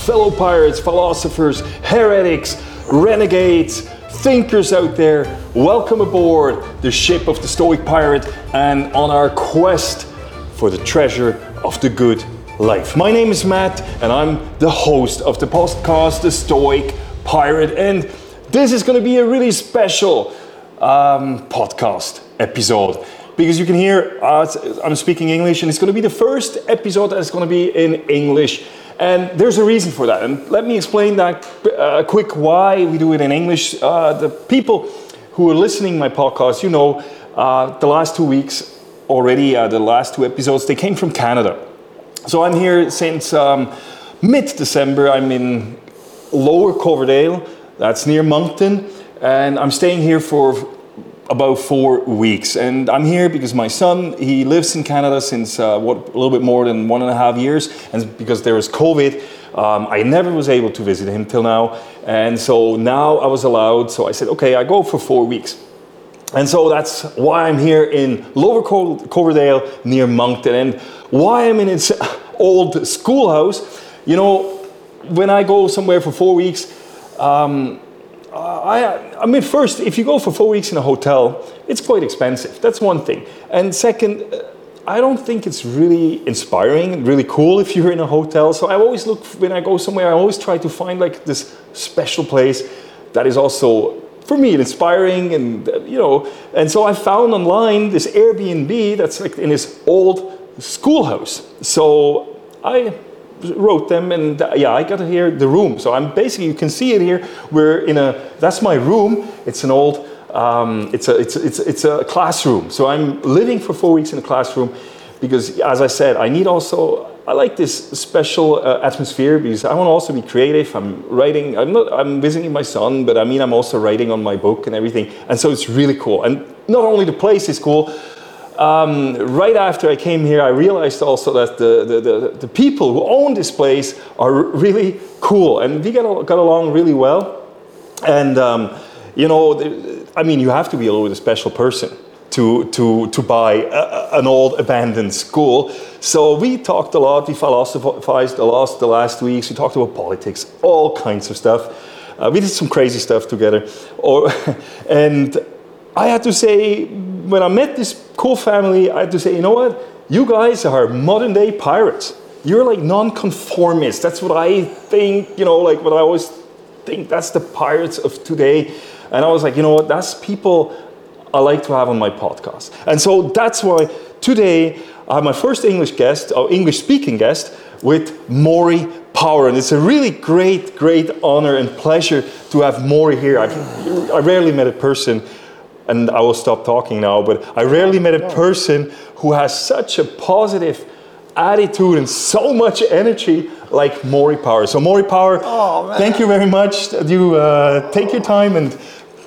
Fellow pirates, philosophers, heretics, renegades, thinkers out there, welcome aboard the ship of the Stoic Pirate and on our quest for the treasure of the good life. My name is Matt and I'm the host of the podcast, The Stoic Pirate, and this is going to be a really special um, podcast episode because you can hear uh, I'm speaking English and it's going to be the first episode that's going to be in English. And there's a reason for that. And let me explain that uh, quick why we do it in English. Uh, the people who are listening my podcast, you know, uh, the last two weeks already, uh, the last two episodes, they came from Canada. So I'm here since um, mid-December. I'm in Lower Coverdale, that's near Moncton, and I'm staying here for about four weeks. And I'm here because my son, he lives in Canada since uh, what, a little bit more than one and a half years. And because there was COVID, um, I never was able to visit him till now. And so now I was allowed. So I said, okay, I go for four weeks. And so that's why I'm here in Lower Coverdale near Moncton. And why I'm in its old schoolhouse. You know, when I go somewhere for four weeks, um, I, I mean, first, if you go for four weeks in a hotel, it's quite expensive. That's one thing. And second, I don't think it's really inspiring, really cool if you're in a hotel. So I always look, when I go somewhere, I always try to find like this special place that is also, for me, inspiring and, you know. And so I found online this Airbnb that's like in this old schoolhouse. So I wrote them and uh, yeah i got here the room. So i'm basically you can see it here. We're in a that's my room. It's an old um, it's a it's it's it's a classroom. So i'm living for four weeks in a classroom because as i said i need also i like this special uh, atmosphere because i want to also be creative. I'm writing i'm not i'm visiting my son but i mean i'm also writing on my book and everything. And so it's really cool. And not only the place is cool um, right after I came here, I realized also that the, the, the, the, people who own this place are really cool and we got, got along really well. And, um, you know, I mean, you have to be a little bit a special person to, to, to buy a, an old abandoned school. So we talked a lot, we philosophized a lot the last weeks, we talked about politics, all kinds of stuff. Uh, we did some crazy stuff together. Or, and I had to say, when I met this cool family, I had to say, you know what? You guys are modern day pirates. You're like non-conformists. That's what I think, you know, like what I always think that's the pirates of today. And I was like, you know what? That's people I like to have on my podcast. And so that's why today I have my first English guest, or English speaking guest, with Maury Power. And it's a really great, great honor and pleasure to have Maury here. I've, I rarely met a person and I will stop talking now, but I rarely met a person who has such a positive attitude and so much energy like Maury Power. So Maury Power, oh, thank you very much that you uh, take your time and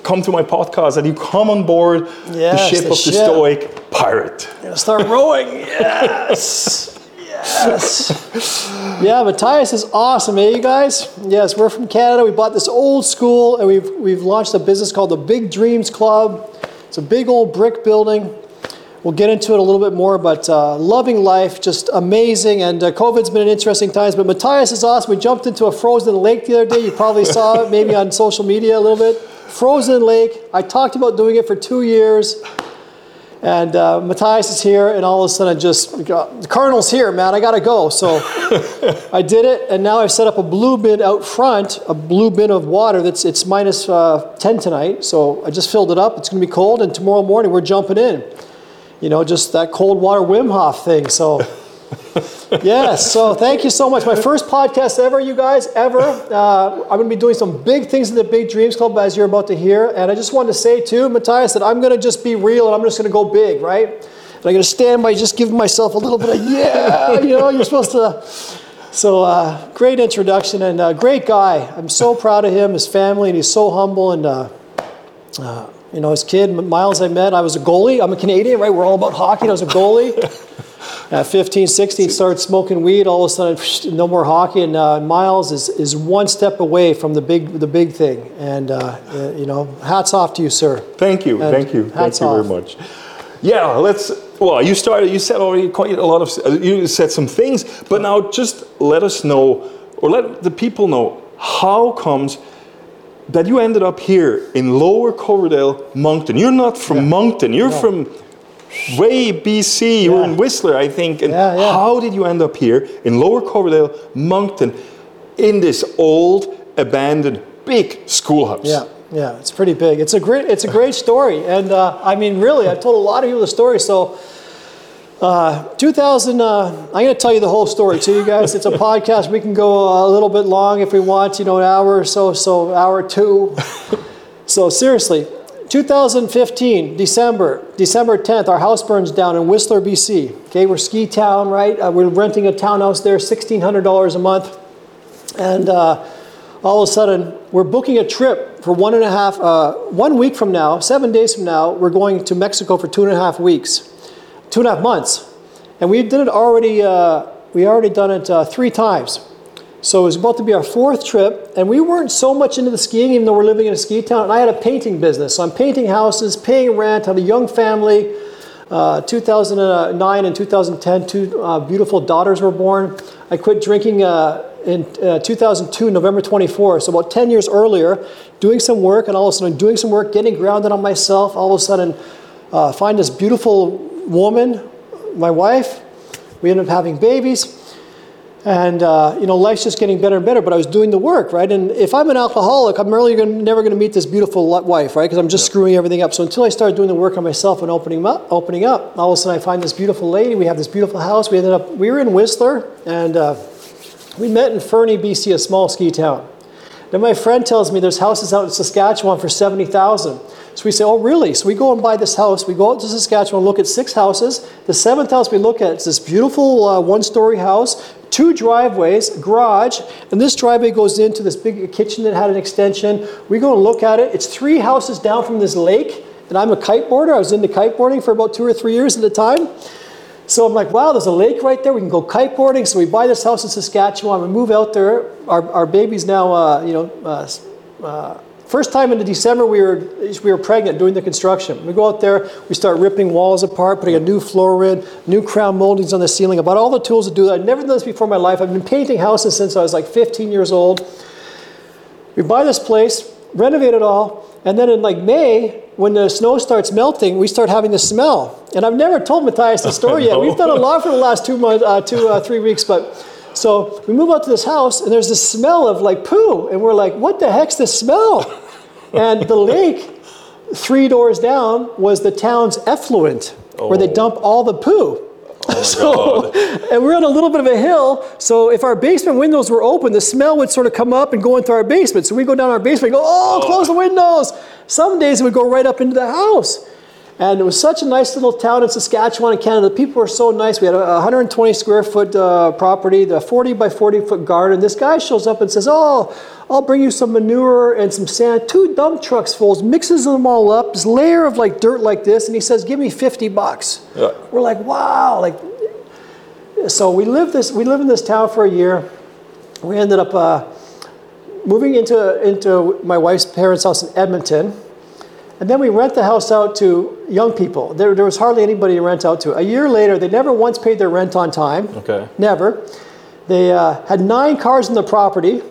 come to my podcast, that you come on board yes, the ship the of ship. the Stoic Pirate. You're gonna start rowing, yes. Yes. yeah, Matthias is awesome, eh, you guys? Yes, we're from Canada. We bought this old school and we've, we've launched a business called the Big Dreams Club. It's a big old brick building. We'll get into it a little bit more, but uh, loving life, just amazing. And uh, COVID's been an interesting times, but Matthias is awesome. We jumped into a frozen lake the other day. You probably saw it maybe on social media a little bit. Frozen lake. I talked about doing it for two years. And uh, Matthias is here, and all of a sudden, I just the Cardinals here, man. I gotta go. So I did it, and now I've set up a blue bin out front, a blue bin of water. That's it's minus, uh, 10 tonight. So I just filled it up. It's gonna be cold, and tomorrow morning we're jumping in. You know, just that cold water Wim Hof thing. So yes, so thank you so much. My first podcast ever, you guys, ever. Uh, I'm going to be doing some big things in the Big Dreams Club, as you're about to hear. And I just wanted to say, too, Matthias, that I'm going to just be real and I'm just going to go big, right? And I'm going to stand by just giving myself a little bit of, yeah, you know, you're supposed to. So, uh, great introduction and uh, great guy. I'm so proud of him, his family, and he's so humble. And, uh, uh, you know, his kid, Miles, I met, I was a goalie. I'm a Canadian, right? We're all about hockey. I was a goalie. At 15, 16, started smoking weed. All of a sudden, no more hockey. And uh, Miles is, is one step away from the big the big thing. And uh, you know, hats off to you, sir. Thank you, and thank you, thank you very much. Yeah, let's. Well, you started. You said already quite a lot of. Uh, you said some things, but now just let us know or let the people know how comes that you ended up here in Lower Coverdale, Moncton. You're not from Moncton. You're No. from way BC. You were in Whistler, I think. And Yeah, yeah. how did you end up here in Lower Coverdale, Moncton, in this old, abandoned, big schoolhouse? Yeah, yeah, it's pretty big. It's a great, it's a great story, and uh, I mean, really, I've told a lot of people the story. So, uh, 2000, uh, I'm going to tell you the whole story to you guys. It's a podcast. We can go a little bit long if we want, you know, an hour or so, so hour two. so seriously, 2015, December, December 10th, our house burns down in Whistler, BC. Okay, we're ski town, right? Uh, we're renting a townhouse there, $1,600 a month, and. Uh, all of a sudden we're booking a trip for one and a half uh, one week from now seven days from now we're going to mexico for two and a half weeks two and a half months and we did it already uh, we already done it uh, three times so it was about to be our fourth trip and we weren't so much into the skiing even though we're living in a ski town. And i had a painting business. So i'm painting houses paying rent had a young family. Uh, 2009 and 2010 two uh, beautiful daughters were born. I quit drinking uh, in uh, 2002, November 24, so about 10 years earlier, doing some work, and all of a sudden doing some work, getting grounded on myself. All of a sudden, uh, find this beautiful woman, my wife. We end up having babies, and uh, you know, life's just getting better and better. But I was doing the work, right? And if I'm an alcoholic, I'm really gonna, never going to meet this beautiful wife, right? Because I'm just screwing everything up. So until I started doing the work on myself and opening up, opening up, all of a sudden I find this beautiful lady. We have this beautiful house. We ended up, we were in Whistler, and. Uh, we met in Fernie, BC, a small ski town. Then my friend tells me there's houses out in Saskatchewan for 70,000. So we say, oh, really? So we go and buy this house. We go out to Saskatchewan, look at six houses. The seventh house we look at is this beautiful uh, one story house, two driveways, garage, and this driveway goes into this big kitchen that had an extension. We go and look at it. It's three houses down from this lake. And I'm a kiteboarder. I was into kiteboarding for about two or three years at the time. So I'm like, wow, there's a lake right there. We can go kiteboarding. So we buy this house in Saskatchewan. We move out there. Our, our baby's now, uh, you know, uh, uh, first time in December we were we were pregnant doing the construction. We go out there. We start ripping walls apart, putting a new floor in, new crown moldings on the ceiling. About all the tools to do that. I've never done this before in my life. I've been painting houses since I was like 15 years old. We buy this place, renovate it all, and then in like May, when the snow starts melting, we start having the smell. And I've never told Matthias the story yet. We've done a lot for the last two months, uh, two, uh, three weeks, but so we move out to this house, and there's this smell of like poo, and we're like, "What the heck's this smell?" And the lake, three doors down, was the town's effluent, where they Oh. dump all the poo. Oh so, and we're on a little bit of a hill. So if our basement windows were open, the smell would sort of come up and go into our basement. So we go down our basement and go, oh, close the windows. Some days it would go right up into the house. And it was such a nice little town in Saskatchewan, in Canada. The people were so nice. We had a 120 square foot uh, property, the 40 by 40 foot garden. This guy shows up and says, "Oh, I'll bring you some manure and some sand. Two dump trucks fulls, mixes them all up, this layer of like dirt like this, and he says, "Give me 50 bucks." Yeah. We're like, "Wow!" Like, so we live this. We live in this town for a year. We ended up uh, moving into into my wife's parents' house in Edmonton. And then we rent the house out to young people. There, there was hardly anybody to rent out to. A year later, they never once paid their rent on time. Okay. Never. They uh, had nine cars in the property.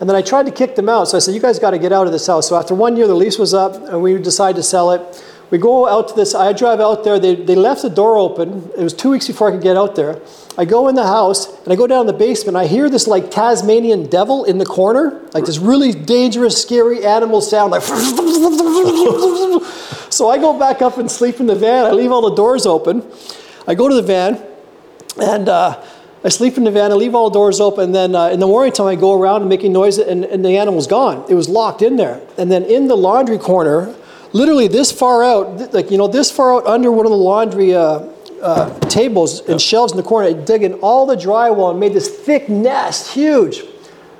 And then I tried to kick them out. So I said, You guys got to get out of this house. So after one year, the lease was up, and we decided to sell it. We go out to this. I drive out there. They, they left the door open. It was two weeks before I could get out there. I go in the house, and I go down the basement. I hear this like Tasmanian devil in the corner, like this really dangerous, scary animal sound, like. so I go back up and sleep in the van. I leave all the doors open. I go to the van, and uh, I sleep in the van. I leave all the doors open. And then uh, in the morning time, I go around and making noise, and, and the animal's gone. It was locked in there. And then in the laundry corner, literally this far out, like you know, this far out under one of the laundry uh, uh, tables and shelves in the corner, I dug in all the drywall and made this thick nest, huge,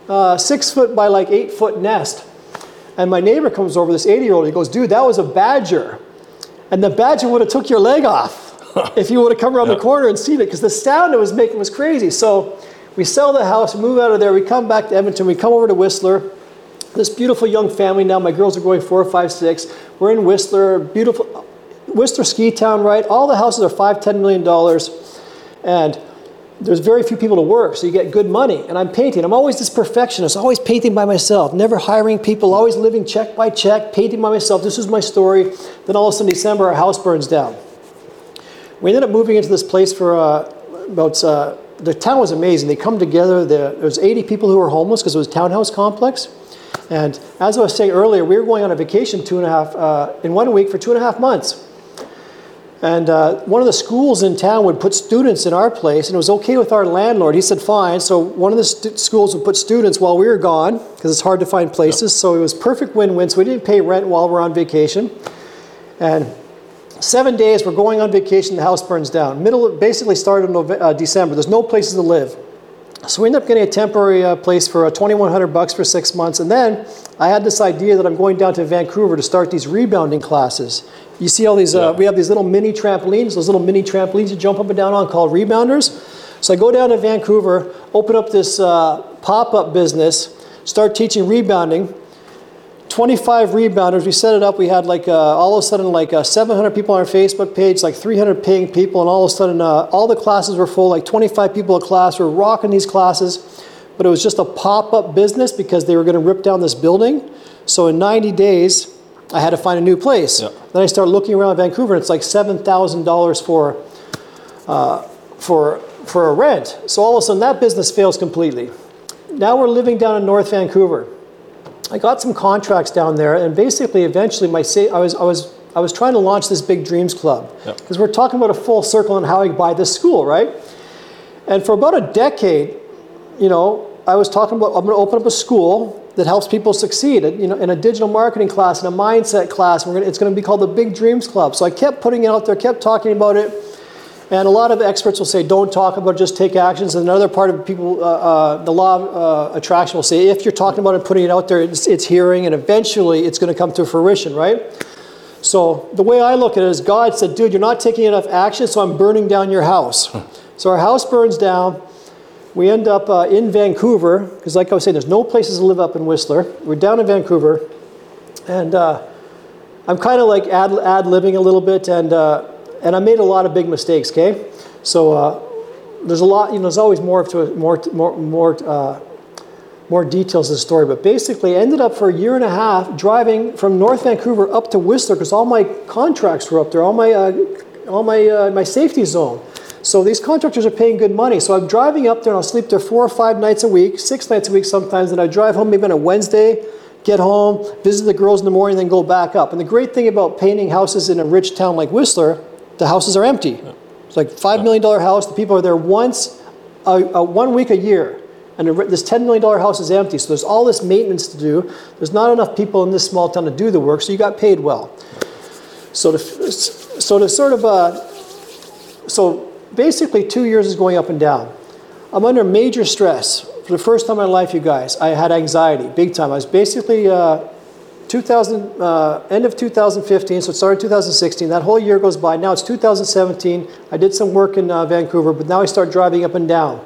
uh, six foot by like eight foot nest. And my neighbor comes over, this 80 year old. He goes, "Dude, that was a badger." And the badger would have took your leg off if you would have come around the corner and seen it because the sound it was making was crazy. So we sell the house, move out of there, we come back to Edmonton, we come over to Whistler. This beautiful young family now, my girls are going four, five, six. We're in Whistler, beautiful Whistler ski town, right? All the houses are five, ten million dollars. And there's very few people to work, so you get good money. And I'm painting. I'm always this perfectionist, always painting by myself, never hiring people, always living check by check, painting by myself. This is my story. Then all of a sudden, December, our house burns down. We ended up moving into this place for uh, about, uh, the town was amazing. They come together, there was 80 people who were homeless because it was a townhouse complex. And as I was saying earlier, we were going on a vacation two and a half, uh, in one week for two and a half months. And uh, one of the schools in town would put students in our place, and it was okay with our landlord. He said, fine. So one of the st- schools would put students while we were gone, because it's hard to find places. So it was perfect win win. So we didn't pay rent while we're on vacation. And seven days, we're going on vacation, the house burns down. Middle, basically started in Nove- uh, December. There's no places to live. So we ended up getting a temporary uh, place for uh, 2,100 bucks for six months. And then I had this idea that I'm going down to Vancouver to start these rebounding classes. You see all these, uh, Yeah. we have these little mini trampolines, those little mini trampolines you jump up and down on called rebounders. So I go down to Vancouver, open up this uh, pop up business, start teaching rebounding. 25 rebounders. We set it up. We had like uh, all of a sudden like uh, 700 people on our Facebook page, like 300 paying people, and all of a sudden uh, all the classes were full. Like 25 people a class. We're rocking these classes, but it was just a pop-up business because they were going to rip down this building. So in 90 days, I had to find a new place. Yeah. Then I started looking around Vancouver, and it's like seven thousand dollars for uh, for for a rent. So all of a sudden that business fails completely. Now we're living down in North Vancouver. I got some contracts down there, and basically, eventually, my sa- I was I was I was trying to launch this Big Dreams Club Yep. because we're talking about a full circle on how I buy this school, right? And for about a decade, you know, I was talking about I'm going to open up a school that helps people succeed, you know, in a digital marketing class, in a mindset class. We're gonna, it's going to be called the Big Dreams Club. So I kept putting it out there, kept talking about it. And a lot of experts will say, don't talk about it, just take actions. And another part of people, uh, uh, the law of uh, attraction will say, if you're talking about it, and putting it out there, it's, it's hearing, and eventually it's going to come to fruition, right? So the way I look at it is God said, dude, you're not taking enough action, so I'm burning down your house. so our house burns down. We end up uh, in Vancouver, because like I was saying, there's no places to live up in Whistler. We're down in Vancouver, and uh, I'm kind of like ad, ad libbing a little bit, and uh, and I made a lot of big mistakes. Okay, so uh, there's a lot. You know, there's always more to more more more uh, more details of the story. But basically, I ended up for a year and a half driving from North Vancouver up to Whistler because all my contracts were up there, all my uh, all my uh, my safety zone. So these contractors are paying good money. So I'm driving up there and I'll sleep there four or five nights a week, six nights a week sometimes. And I drive home maybe on a Wednesday, get home, visit the girls in the morning, then go back up. And the great thing about painting houses in a rich town like Whistler, the houses are empty. It's like $5 million house. The people are there once, a, a one week a year. And the- this $10 million house is empty. So there's all this maintenance to do. There's not enough people in this small town to do the work, so you got paid well. So to, so to sort of, uh, so basically two years is going up and down. I'm under major stress. For the first time in my life, you guys, I had anxiety, big time. I was basically uh, 2000, uh, end of 2015, so it started 2016. That whole year goes by. Now it's 2017. I did some work in uh, Vancouver, but now I start driving up and down.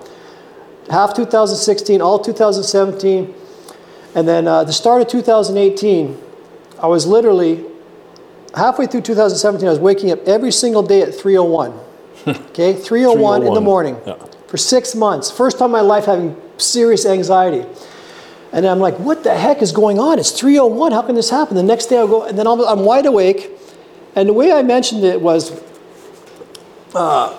Half 2016, all 2017, and then uh, the start of 2018, I was literally halfway through 2017. I was waking up every single day at 3:01. Okay, 3:01 in the morning yeah. for six months. First time in my life having serious anxiety. And I'm like, what the heck is going on? It's 3:01. How can this happen? The next day I go, and then I'm, I'm wide awake. And the way I mentioned it was, uh,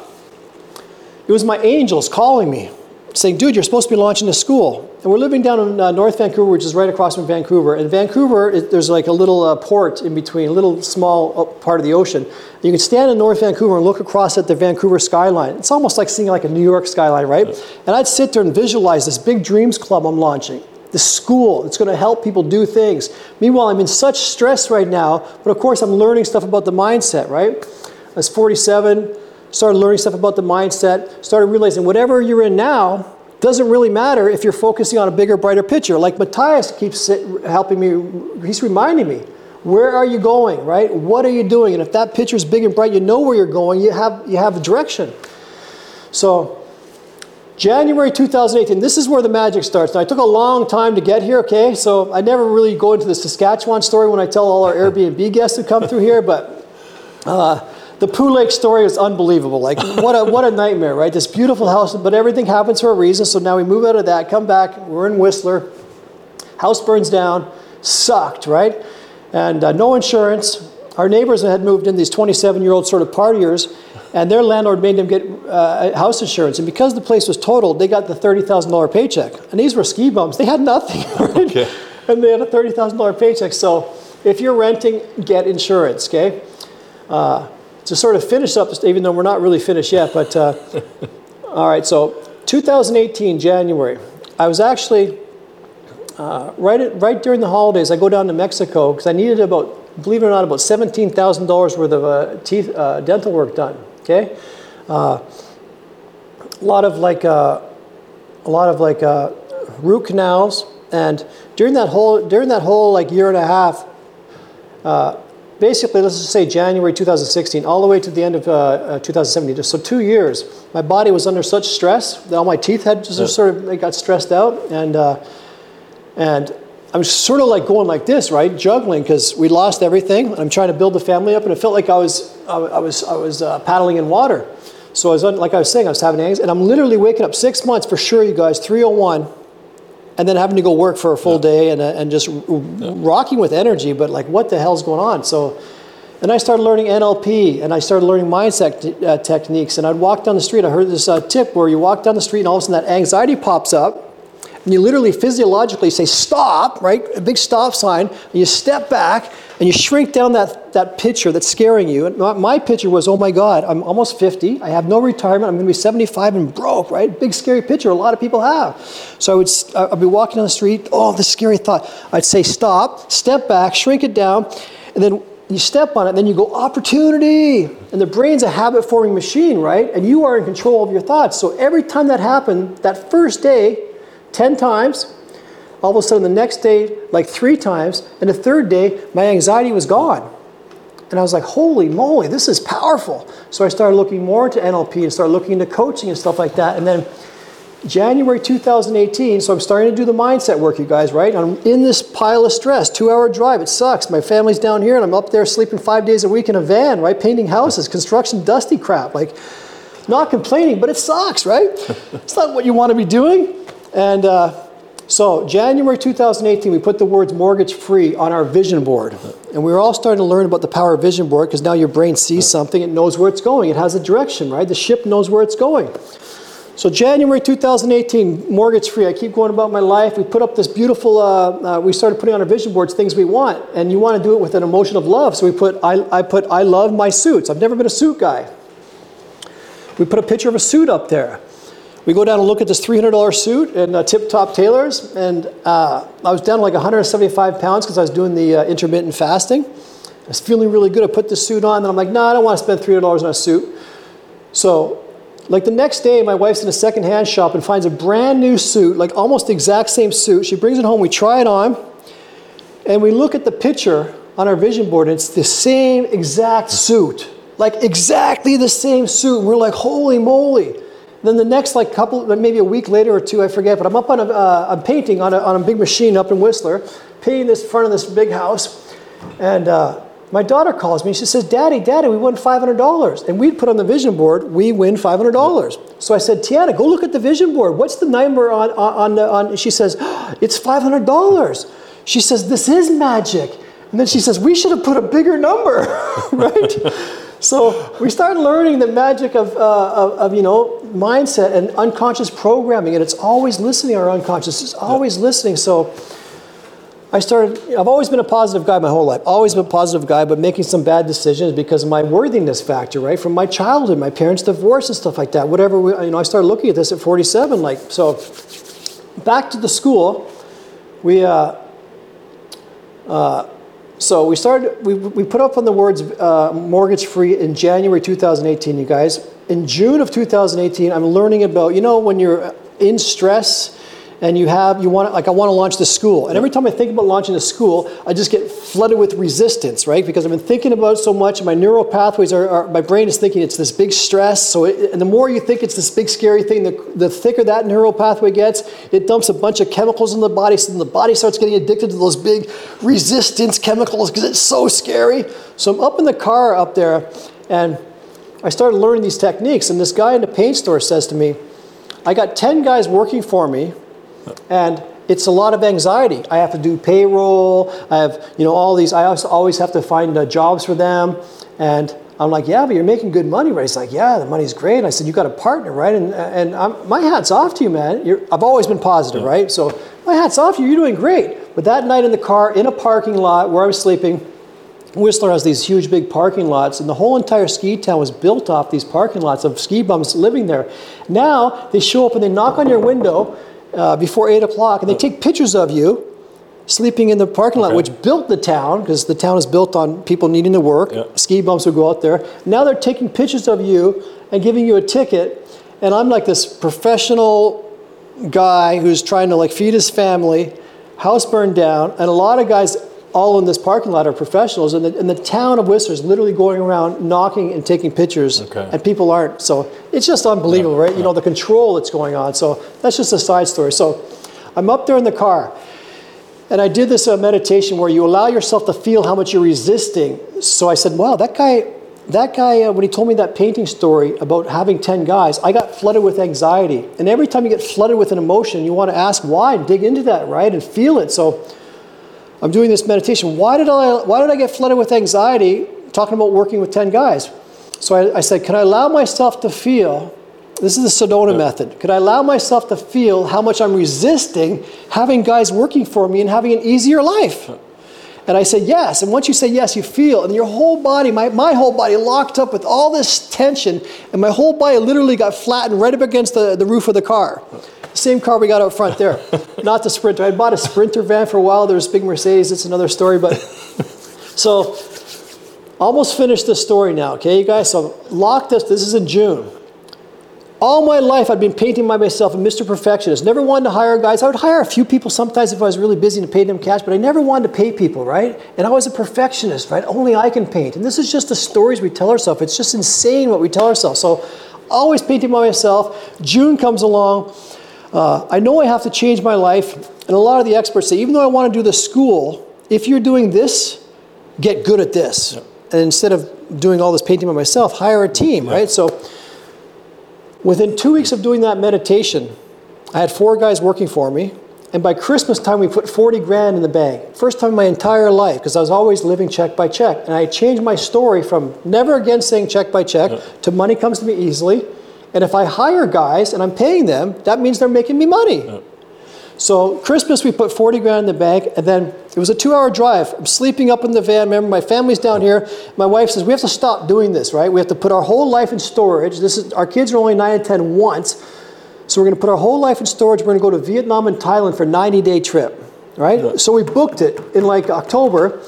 it was my angels calling me, saying, dude, you're supposed to be launching a school. And we're living down in uh, North Vancouver, which is right across from Vancouver. And Vancouver, it, there's like a little uh, port in between, a little small uh, part of the ocean. You can stand in North Vancouver and look across at the Vancouver skyline. It's almost like seeing like a New York skyline, right? And I'd sit there and visualize this big dreams club I'm launching. This school. It's going to help people do things. Meanwhile, I'm in such stress right now, but of course, I'm learning stuff about the mindset, right? I was 47, started learning stuff about the mindset, started realizing whatever you're in now doesn't really matter if you're focusing on a bigger, brighter picture. Like Matthias keeps helping me, he's reminding me, where are you going, right? What are you doing? And if that picture is big and bright, you know where you're going, you have, you have a direction. So, January 2018, this is where the magic starts. Now, I took a long time to get here, okay? So, I never really go into the Saskatchewan story when I tell all our Airbnb guests who come through here, but uh, the Poo Lake story is unbelievable. Like, what a, what a nightmare, right? This beautiful house, but everything happens for a reason. So now we move out of that, come back, we're in Whistler, house burns down, sucked, right? And uh, no insurance. Our neighbors had moved in, these 27 year old sort of partiers, and their landlord made them get uh, house insurance. And because the place was totaled, they got the $30,000 paycheck. And these were ski bums, they had nothing, right? Okay. And they had a $30,000 paycheck. So if you're renting, get insurance, okay? Uh, to sort of finish up, even though we're not really finished yet, but uh, all right, so 2018, January, I was actually, uh, right, at, right during the holidays, I go down to Mexico because I needed about, believe it or not, about $17,000 worth of uh, teeth, uh, dental work done, okay? Uh, a lot of like, uh, a lot of like root canals, and during that whole, during that whole like year and a half, basically, let's just say January 2016, all the way to the end of uh, uh, 2017. So two years, my body was under such stress that all my teeth had just yeah. sort of they got stressed out, and uh, and I was sort of like going like this, right, juggling because we lost everything. I'm trying to build the family up, and it felt like I was I, I was I was uh, paddling in water. So I was like I was saying, I was having anxiety, and I'm literally waking up six months for sure, you guys, 301 and then having to go work for a full yeah. day and, uh, and just yeah. rocking with energy, but like, what the hell's going on? So, and I started learning NLP and I started learning mindset t- uh, techniques. And I'd walk down the street. I heard this uh, tip where you walk down the street and all of a sudden that anxiety pops up. And you literally physiologically say, stop, right? A big stop sign. And you step back and you shrink down that, that picture that's scaring you. And my picture was, oh my God, I'm almost 50. I have no retirement. I'm going to be 75 and broke, right? Big scary picture. A lot of people have. So I would, I'd be walking down the street. Oh, this scary thought. I'd say, stop, step back, shrink it down, and then you step on it, and then you go, opportunity. And the brain's a habit forming machine, right? And you are in control of your thoughts. So every time that happened, that first day, 10 times, all of a sudden, the next day, like three times, and the third day, my anxiety was gone. And I was like, holy moly, this is powerful. So I started looking more into NLP and started looking into coaching and stuff like that. And then January 2018, so I'm starting to do the mindset work, you guys, right? I'm in this pile of stress, two hour drive. It sucks. My family's down here and I'm up there sleeping five days a week in a van, right? Painting houses, construction, dusty crap. Like, not complaining, but it sucks, right? it's not what you want to be doing. And, uh, so, January 2018, we put the words mortgage free on our vision board. And we were all starting to learn about the power of vision board because now your brain sees something, it knows where it's going, it has a direction, right? The ship knows where it's going. So, January 2018, mortgage free. I keep going about my life. We put up this beautiful, uh, uh, we started putting on our vision boards things we want. And you want to do it with an emotion of love. So, we put, I, I put, I love my suits. I've never been a suit guy. We put a picture of a suit up there we go down and look at this $300 suit in uh, Tip Top Tailors, and uh, I was down like 175 pounds because I was doing the uh, intermittent fasting. I was feeling really good. I put the suit on, and I'm like, no, nah, I don't want to spend $300 on a suit. So, like the next day, my wife's in a secondhand shop and finds a brand new suit, like almost the exact same suit. She brings it home, we try it on, and we look at the picture on our vision board, and it's the same exact suit. Like exactly the same suit. We're like, holy moly. Then the next like couple, maybe a week later or two, I forget, but I'm up on a, uh, I'm painting on a, on a big machine up in Whistler, painting this front of this big house, and uh, my daughter calls me. She says, "Daddy, Daddy, we won five hundred dollars." And we'd put on the vision board, "We win five hundred dollars." So I said, "Tiana, go look at the vision board. What's the number on on on?" on? She says, oh, "It's five hundred dollars." She says, "This is magic." And then she says, "We should have put a bigger number, right?" So we started learning the magic of, uh, of, of, you know mindset and unconscious programming, and it's always listening. Our unconscious is always yeah. listening. So I started. I've always been a positive guy my whole life. Always been a positive guy, but making some bad decisions because of my worthiness factor, right? From my childhood, my parents' divorce and stuff like that. Whatever. We, you know, I started looking at this at 47. Like so. Back to the school, we. Uh, uh, so we started, we, we put up on the words uh, mortgage free in January 2018, you guys. In June of 2018, I'm learning about, you know, when you're in stress and you have you want to, like I want to launch the school, and every time I think about launching a school, I just get flooded with resistance, right? Because I've been thinking about so much, my neural pathways are, are my brain is thinking it's this big stress. So, it, and the more you think it's this big scary thing, the, the thicker that neural pathway gets. It dumps a bunch of chemicals in the body, so then the body starts getting addicted to those big resistance chemicals because it's so scary. So I'm up in the car up there, And I started learning these techniques, and this guy in the paint store says to me, I got 10 guys working for me, and it's a lot of anxiety. I have to do payroll. I have, you know, all these. I always have to find uh, jobs for them. And I'm like, yeah, but you're making good money, right? He's like, yeah, the money's great. And I said, you got a partner, right? And and I'm, my hat's off to you, man. You're, I've always been positive, yeah. right? So my hat's off to you. You're doing great. But that night in the car, in a parking lot where I was sleeping, Whistler has these huge big parking lots, and the whole entire ski town was built off these parking lots of ski bums living there. Now they show up and they knock on your window uh, before 8 o'clock and they take pictures of you sleeping in the parking lot, okay. which built the town because the town is built on people needing to work. Ski bumps would go out there. Now they're taking pictures of you and giving you a ticket, and I'm like this professional guy who's trying to like feed his family. House burned down, and a lot of guys all in this parking lot are professionals, and the, and the town of Whistler is literally going around knocking and taking pictures, okay. and people aren't. So it's just unbelievable, yeah. right? Yeah. You know, the control that's going on. So that's just a side story. So I'm up there in the car, and I did this uh, meditation where you allow yourself to feel how much you're resisting. So I said, wow, that guy, that guy, uh, when he told me that painting story about having 10 guys, I got flooded with anxiety. And every time you get flooded with an emotion, you want to ask why and dig into that, right? And feel it. So I'm doing this meditation. Why did I, why did I get flooded with anxiety talking about working with 10 guys? So I, I said, can I allow myself to feel, this is the Sedona yeah. method, could I allow myself to feel how much I'm resisting having guys working for me and having an easier life? And I said, yes. And once you say yes, you feel, and your whole body, my, my whole body locked up with all this tension, and my whole body literally got flattened right up against the, the roof of the car. Same car we got out front there. Not the Sprinter. I bought a Sprinter van for a while. There was big Mercedes. It's another story. But so almost finished the story now. Okay, you guys. So locked this. This is in June. All my life, I'd been painting by myself a Mr. Perfectionist. Never wanted to hire guys. I would hire a few people sometimes if I was really busy and pay them cash, but I never wanted to pay people, right? And I was a perfectionist, right? Only I can paint. And this is just the stories we tell ourselves. It's just insane what we tell ourselves. So, always painting by myself. June comes along. Uh, I know I have to change my life, and a lot of the experts say, even though I want to do the school, if you're doing this, get good at this. And instead of doing all this painting by myself, hire a team, right? So within two weeks of doing that meditation, I had four guys working for me. And by Christmas time, we put 40 grand in the bank. First time in my entire life, because I was always living check by check. And I changed my story from never again saying check by check yeah. to money comes to me easily and if I hire guys and I'm paying them, that means they're making me money. Yeah. So Christmas we put 40 grand in the bank and then it was a two hour drive. I'm sleeping up in the van. Remember my family's down here. My wife says we have to stop doing this, right? We have to put our whole life in storage. This is our kids are only nine and 10 once. So we're going to put our whole life in storage. We're going to go to Vietnam and Thailand for a 90 day trip, right? Yeah. So we booked it in like October.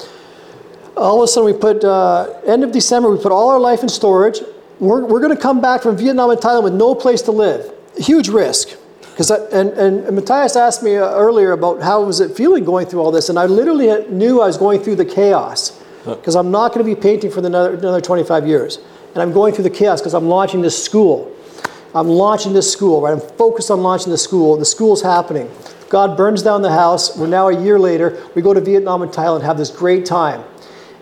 All of a sudden we put, uh, end of December, we put all our life in storage we're, we're going to come back from Vietnam and Thailand with no place to live. Huge risk. Because and, and, Matthias asked me uh, earlier about how was it feeling going through all this, and I literally knew I was going through the chaos because I'm not going to be painting for another, another 25 years, and I'm going through the chaos because I'm launching this school. I'm launching this school, right? I'm focused on launching the school. The school's happening. God burns down the house. We're now a year later. We go to Vietnam and Thailand, have this great time.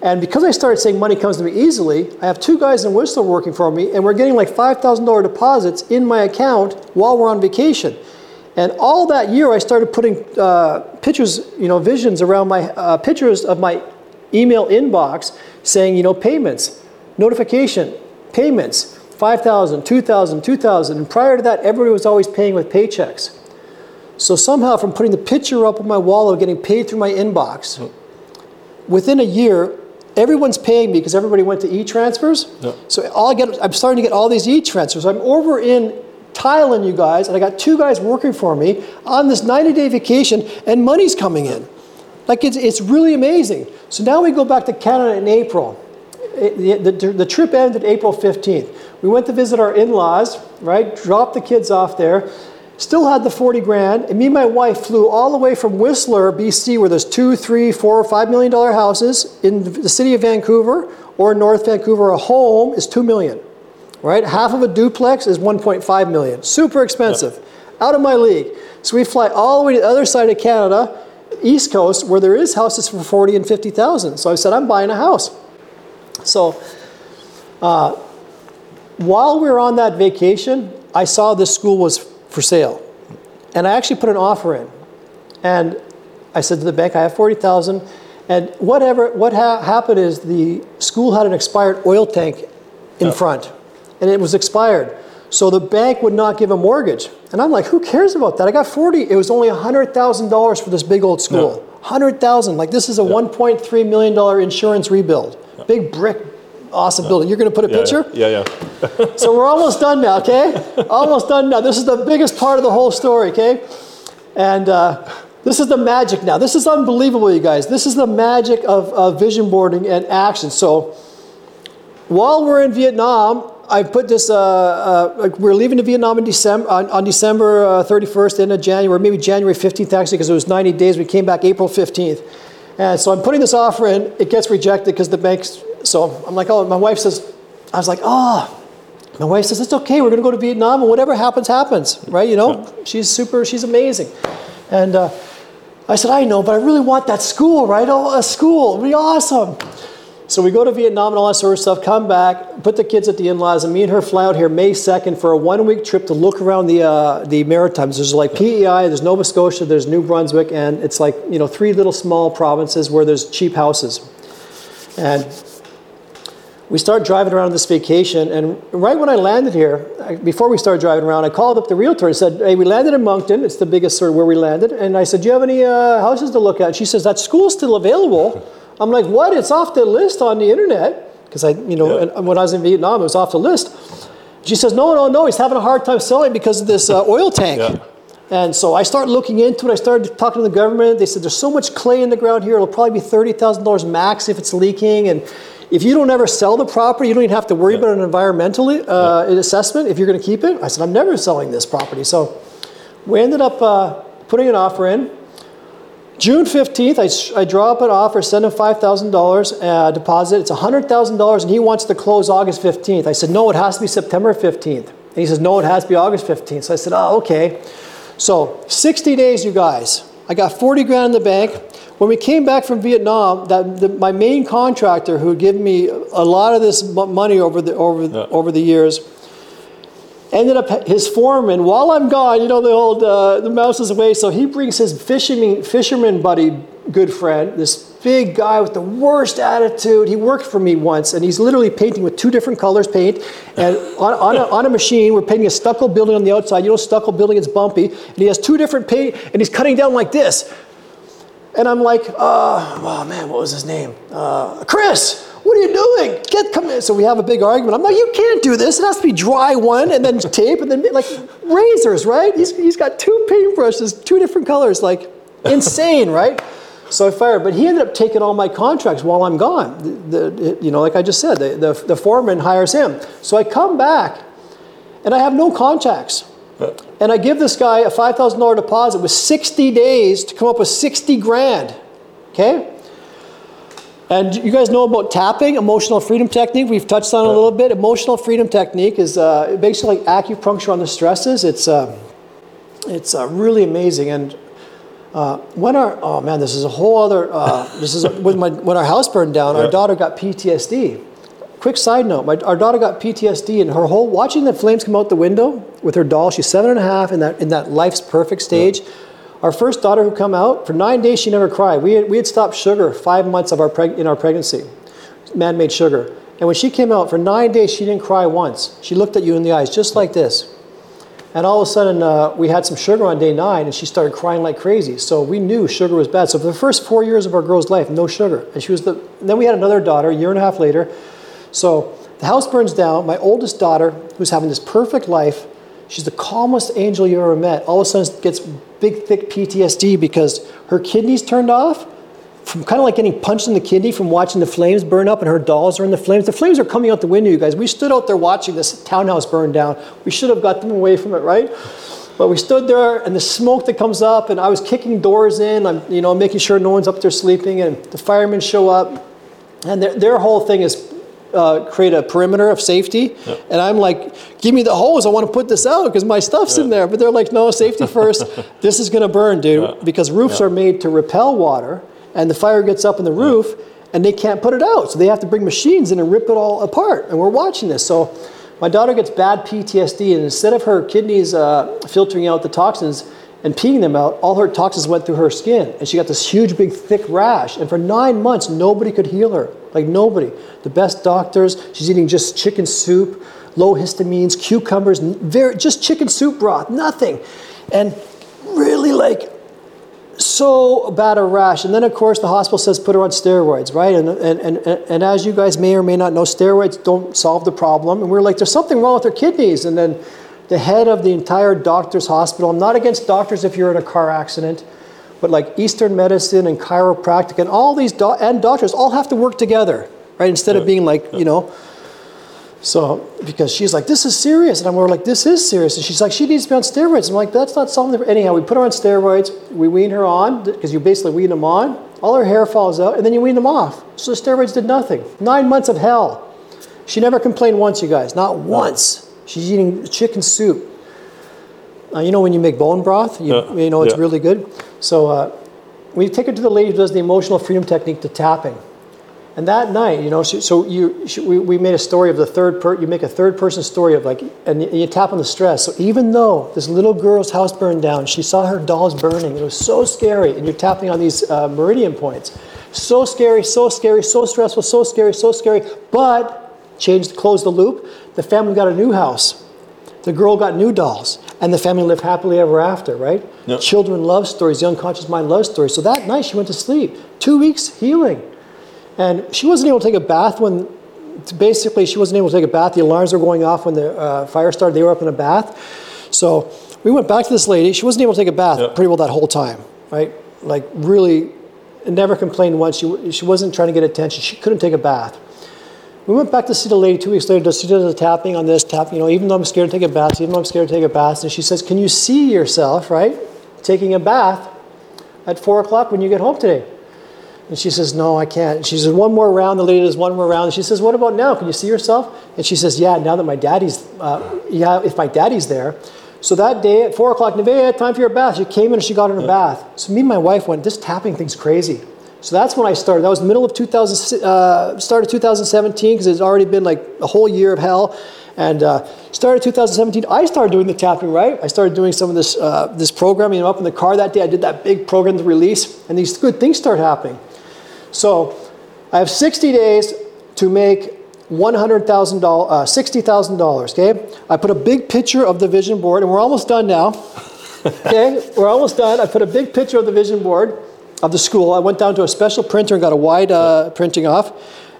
And because I started saying money comes to me easily, I have two guys in Whistler working for me, and we're getting like $5,000 deposits in my account while we're on vacation. And all that year, I started putting uh, pictures, you know, visions around my uh, pictures of my email inbox saying, you know, payments, notification, payments, 5,000, 2,000, 2,000. And prior to that, everybody was always paying with paychecks. So somehow, from putting the picture up on my wall of getting paid through my inbox, within a year, everyone's paying me because everybody went to e-transfers. Yeah. So all I get, I'm starting to get all these e-transfers. I'm over in Thailand, you guys, and I got two guys working for me on this 90-day vacation, and money's coming in. Like it's, it's really amazing. So now we go back to Canada in April. It, the, the, the trip ended April 15th. We went to visit our in-laws, right? Dropped the kids off there. Still had the 40 grand, and me and my wife flew all the way from Whistler, BC, where there's two, three, four, five million dollar houses in the city of Vancouver or North Vancouver. A home is two million, right? Half of a duplex is 1.5 million. Super expensive, out of my league. So we fly all the way to the other side of Canada, East Coast, where there is houses for 40 and 50,000. So I said, I'm buying a house. So uh, While we were on that vacation, I saw this school was for sale. And I actually put an offer in. And I said to the bank, I have 40,000. And whatever, what ha- happened is the school had an expired oil tank in oh. front. And it was expired. So the bank would not give a mortgage. And I'm like, who cares about that? I got 40. It was only $100,000 for this big old school. 100,000. Like this is a 1.3 million dollar insurance rebuild. Big brick awesome building. You're going to put a Yeah, picture? Yeah, yeah. So we're almost done now, okay? almost done now. This is the biggest part of the whole story, okay? And uh, this is the magic now. This is unbelievable, you guys. This is the magic of, of vision boarding and action. So while we're in Vietnam, I put this, uh, uh, like we're leaving to Vietnam in December, on, on December uh, 31st, end of January, maybe January 15th actually, because it was 90 days. We came back April 15th. And so I'm putting this offer in. It gets rejected because the bank's, so I'm like, oh, my wife says, I was like, oh, my wife says, it's okay, we're going to go to Vietnam and whatever happens, happens, right? You know, she's super, she's amazing. And uh, I said, I know, but I really want that school, right? Oh, a school, it'd be awesome. So we go to Vietnam and all that sort of stuff, come back, put the kids at the in-laws, and me and her fly out here May 2nd for a one-week trip to look around the, uh, the Maritimes. There's like PEI, there's Nova Scotia, there's New Brunswick, and it's like, you know, three little small provinces where there's cheap houses. And we start driving around this vacation, and right when I landed here, before we started driving around, I called up the realtor and said, "Hey, we landed in Moncton. It's the biggest sort of where we landed." And I said, "Do you have any uh, houses to look at?" And she says, "That school's still available." I'm like, "What? It's off the list on the internet." Because I, you know, Yeah. and when I was in Vietnam, it was off the list. She says, "No, no, no. He's having a hard time selling because of this uh, oil tank." Yeah. And so I started looking into it. I started talking to the government. They said there's so much clay in the ground here. It'll probably be thirty thousand dollars max if it's leaking. And if you don't ever sell the property, you don't even have to worry about an environmental uh, assessment if you're going to keep it. I said I'm never selling this property. So we ended up uh, putting an offer in. June 15th, I draw up an offer, send him $5,000 uh, deposit. It's $100,000 and he wants to close August 15th. I said, no, it has to be September 15th. And he says, no, it has to be August 15th. So I said, oh, okay. So 60 days, you guys. I got 40 grand in the bank. When we came back from Vietnam, that, the, my main contractor who had given me a lot of this money over the, over, over the years, ended up his foreman while i'm gone you know the old uh, the mouse is away so he brings his fisherman fisherman buddy good friend this big guy with the worst attitude. He worked for me once and he's literally painting with two different colors paint and on, on, a, on a machine we're painting a stucco building on the outside. You know stucco building is bumpy and he has two different paint and he's cutting down like this and I'm like, uh, oh man, what was his name? Uh, Chris, what are you doing? Get come in. So we have a big argument. I'm like, you can't do this. It has to be dry one and then tape and then like razors, right? He's, he's got two paintbrushes, two different colors, like insane, right? So I fired, but he ended up taking all my contracts while I'm gone. The, the- you know, like I just said, the, the, the foreman hires him. So I come back and I have no contacts. And I give this guy a $5,000 deposit with 60 days to come up with 60 grand. Okay? And you guys know about tapping, emotional freedom technique. We've touched on it a little bit. Emotional freedom technique is uh, basically like acupuncture on the stresses. It's, uh, it's uh, really amazing. And uh, when our, oh man, this is a whole other, uh, this is when, my, when our house burned down, our daughter got PTSD. Quick side note, my, our daughter got PTSD and her whole, watching the flames come out the window with her doll, she's seven and a half in that, in that life's perfect stage. Our first daughter who come out, for nine days she never cried. We had, we had stopped sugar five months of our preg- in our pregnancy, man-made sugar. And when she came out, for nine days she didn't cry once. She looked at you in the eyes just like this. And all of a sudden, uh, we had some sugar on day nine, and she started crying like crazy. So we knew sugar was bad. So for the first four years of our girl's life, no sugar. And she was the. And then we had another daughter a year and a half later. So the house burns down. My oldest daughter, who's having this perfect life, she's the calmest angel you ever met. All of a sudden, gets big, thick PTSD because her kidneys turned off from kind of like getting punched in the kidney from watching the flames burn up and her dolls are in the flames. The flames are coming out the window, you guys. We stood out there watching this townhouse burn down. We should have got them away from it, right? But we stood there and the smoke that comes up and I was kicking doors in. I'm, you know, making sure no one's up there sleeping and the firemen show up and their, their whole thing is uh, create a perimeter of safety. And I'm like, give me the hose. I want to put this out because my stuff's in there. But they're like, no, safety first. this is going to burn, dude, because roofs are made to repel water. And the fire gets up in the roof, and they can't put it out. So they have to bring machines in and rip it all apart. And we're watching this. So my daughter gets bad PTSD, and instead of her kidneys uh, filtering out the toxins and peeing them out, all her toxins went through her skin. And she got this huge, big, thick rash. And for nine months, nobody could heal her. Like nobody. The best doctors, she's eating just chicken soup, low histamines, cucumbers, very, just chicken soup broth, nothing. And really like so bad a rash. And then, of course, the hospital says put her on steroids, right? And, and, and, and as you guys may or may not know, steroids don't solve the problem. And we're like, there's something wrong with her kidneys. And then the head of the entire doctor's hospital, I'm not against doctors if you're in a car accident, but like Eastern medicine and chiropractic and all these do- and doctors all have to work together, right? Instead of being like, you know, so, because she's like, this is serious. And I'm more like, this is serious. And she's like, she needs to be on steroids. I'm like, that's not something. Anyhow, we put her on steroids. We wean her on because you basically wean them on. All her hair falls out, and then you wean them off. So the steroids did nothing. Nine months of hell. She never complained once, you guys. Not once. She's eating chicken soup. Uh, you know when you make bone broth, you, Yeah, you know it's yeah. really good. So uh, we take her to the lady who does the emotional freedom technique to tapping. And that night, you know, she, so you, she, we, we made a story of the third per, you make a third person story of like, and you, you tap on the stress. So even though this little girl's house burned down, she saw her dolls burning. It was so scary. And you're tapping on these uh, meridian points. So scary, so scary, so stressful, so scary, so scary. But changed, close the loop. The family got a new house. The girl got new dolls, and the family lived happily ever after, right? Yep. Children love stories, the unconscious mind loves stories. So that night she went to sleep. Two weeks healing. And she wasn't able to take a bath when, basically, she wasn't able to take a bath. The alarms were going off when the uh, fire started. They were up in a bath. So we went back to this lady. She wasn't able to take a bath Yep. pretty well that whole time, right? Like, really, never complained once. She, she wasn't trying to get attention. She couldn't take a bath. We went back to see the lady two weeks later. She does a tapping on this tap. You know, even though I'm scared to take a bath, even though I'm scared to take a bath, and she says, "Can you see yourself, right, taking a bath at four o'clock when you get home today?" And she says, "No, I can't." She says, "One more round." The lady does one more round. And she says, "What about now? Can you see yourself?" And she says, "Yeah, now that my daddy's, uh, yeah, if my daddy's there." So that day at four o'clock, Nevaeh, time for your bath. She came in and she got in her bath. So me and my wife went, "This tapping thing's crazy." So that's when I started. That was the middle of 2000, uh, started 2017 because it's already been like a whole year of hell. And uh, started 2017. I started doing the tapping, right? I started doing some of this uh, this programming. Know, up in the car that day, I did that big program to release, and these good things start happening. So I have 60 days to make $100,000, uh, $60,000, okay? I put a big picture of the vision board, and we're almost done now. okay, we're almost done. I put a big picture of the vision board of the school. I went down to a special printer and got a wide uh, printing off.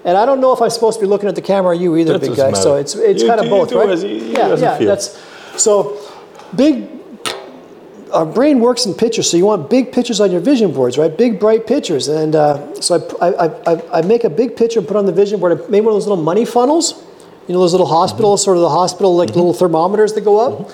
And I don't know if I'm supposed to be looking at the camera or you either, That big guy. So it's it's You kind of both, right? as you- you yeah, yeah. feel. That's so big our brain works in pictures, so you want big pictures on your vision boards, right? Big, bright pictures. And uh, so I, I, I, I make a big picture and put on the vision board. I made one of those little money funnels, you know, those little hospitals, sort of the hospital, like little thermometers that go up.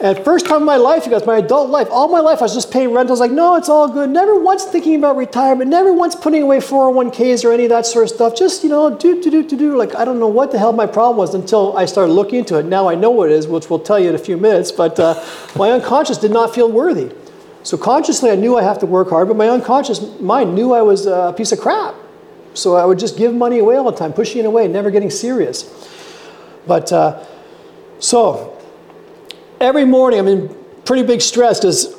And first time in my life, you guys, my adult life, all my life, I was just paying rent. I was like, no, it's all good. Never once thinking about retirement. Never once putting away 401ks or any of that sort of stuff. Just, you know, do, do, do, do, do. Like, I don't know what the hell my problem was until I started looking into it. Now I know what it is, which we'll tell you in a few minutes. But uh, my unconscious did not feel worthy. So consciously, I knew I have to work hard, but my unconscious mind knew I was a piece of crap. So I would just give money away all the time, pushing it away, never getting serious. But uh, so every morning I'm in pretty big stress because,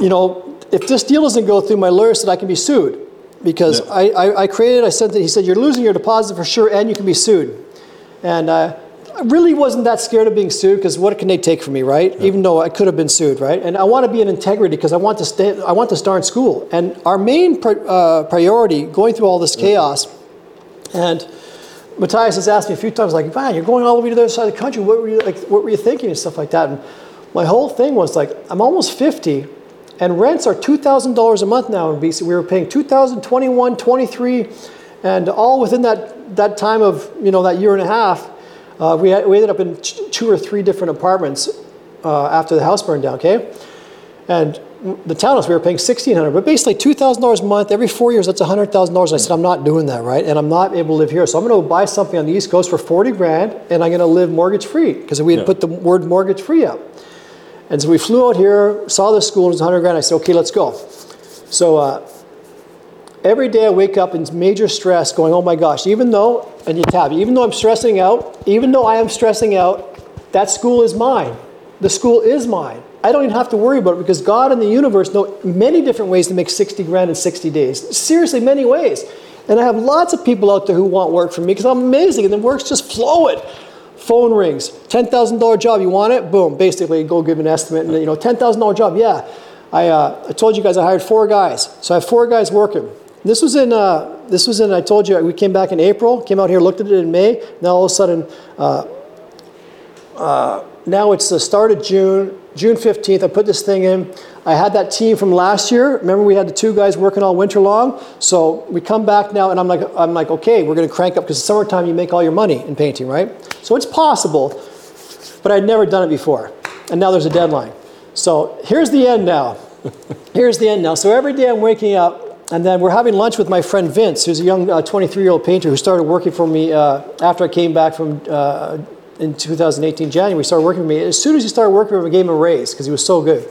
you know, if this deal doesn't go through, my lawyer said I can be sued because Yeah. I, I, I created, I sent it, he said, you're losing your deposit for sure and you can be sued. And uh, I really wasn't that scared of being sued because what can they take from me, right? Even though I could have been sued, right? And I want to be in integrity because I want to stay, I want to start in school. And our main pri- uh, priority going through all this chaos and Matthias has asked me a few times, like, man, you're going all the way to the other side of the country. What were you like? What were you thinking and stuff like that? And my whole thing was like, I'm almost 50, and rents are two thousand dollars a month now in BC. We were paying 2021, 23, and all within that that time of you know that year and a half, uh, we had, we ended up in two or three different apartments uh, after the house burned down. Okay, and the townhouse we were paying sixteen hundred, but basically two thousand dollars a month every four years. That's hundred thousand dollars. And I said I'm not doing that, right? And I'm not able to live here, so I'm going to buy something on the East Coast for forty grand, and I'm going to live mortgage free because we had Yeah. put the word mortgage free up. And so we flew out here, saw the school, it was hundred grand. I said, okay, let's go. So uh, every day I wake up in major stress, going, oh my gosh, even though, and you tab, even though I'm stressing out, even though I am stressing out, that school is mine. The school is mine. I don't even have to worry about it because God and the universe know many different ways to make 60 grand in 60 days. Seriously, many ways. And I have lots of people out there who want work from me because I'm amazing and the work's just flowing. Phone rings, $10,000 job, you want it? Boom, basically go give an estimate and you know, $10,000 job, yeah. I, uh, I told you guys I hired four guys. So I have four guys working. This was in, uh, this was in, I told you, we came back in April, came out here, looked at it in May. Now all of a sudden, uh, uh, now it's the start of June, June 15th. I put this thing in. I had that team from last year. Remember, we had the two guys working all winter long. So we come back now, and I'm like, I'm like, okay, we're going to crank up because summertime you make all your money in painting, right? So it's possible, but I'd never done it before, and now there's a deadline. So here's the end now. here's the end now. So every day I'm waking up, and then we're having lunch with my friend Vince, who's a young 23 uh, year old painter who started working for me uh, after I came back from. In 2018 January, started working with me. As soon as he started working with me, I gave him a raise because he was so good.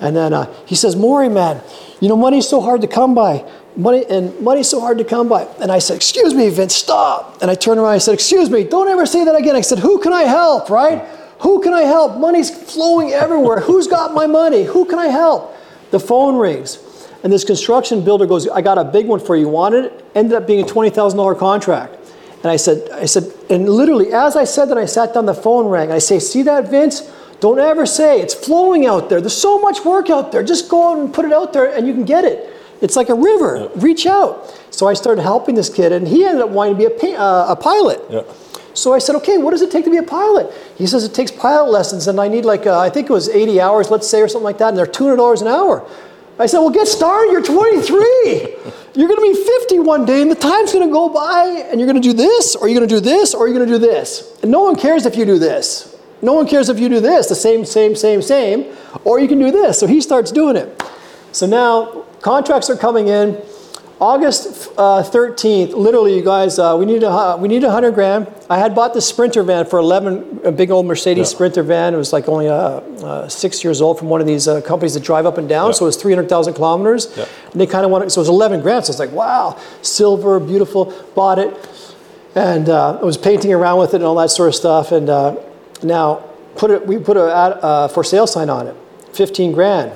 And then uh, he says, Maury, man, you know, money's so hard to come by. Money and money's so hard to come by. And I said, Excuse me, Vince, stop. And I turned around and I said, Excuse me, don't ever say that again. I said, Who can I help, right? Who can I help? Money's flowing everywhere. Who's got my money? Who can I help? The phone rings. And this construction builder goes, I got a big one for you. Wanted it? Ended up being a $20,000 contract. And I said, I said, and literally as I said that, I sat down, the phone rang. I say, see that, Vince? Don't ever say it's flowing out there. There's so much work out there. Just go out and put it out there and you can get it. It's like a river. Yeah. Reach out. So I started helping this kid, and he ended up wanting to be a, uh, a pilot. Yeah. So I said, okay, what does it take to be a pilot? He says it takes pilot lessons, and I need like, uh, I think it was 80 hours, let's say, or something like that, and they're $200 an hour. I said, well, get started. You're 23. You're going to be 50 one day, and the time's going to go by, and you're going to do this, or you're going to do this, or you're going to do this. And no one cares if you do this. No one cares if you do this, the same, same, same, same, or you can do this. So he starts doing it. So now contracts are coming in. August uh, 13th, literally, you guys, uh, we need a we need a hundred grand. I had bought the Sprinter van for 11, a big old Mercedes yeah. Sprinter van. It was like only uh, uh six years old from one of these uh, companies that drive up and down. Yeah. So it was 300,000 kilometers. Yeah. And they kind of wanted, so it was 11 grand. So it's like, wow, silver, beautiful. Bought it, and uh, I was painting around with it and all that sort of stuff. And now put it, we put a for sale sign on it, 15 grand.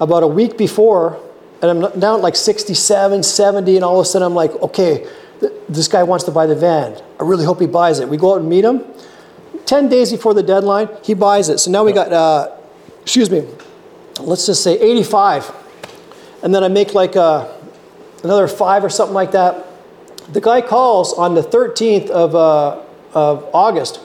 About a week before and I'm down at like 67, 70, and all of a sudden I'm like, okay, th- this guy wants to buy the van. I really hope he buys it. We go out and meet him. 10 days before the deadline, he buys it. So now we got, uh, excuse me, let's just say 85. And then I make like uh, another five or something like that. The guy calls on the 13th of, uh, of August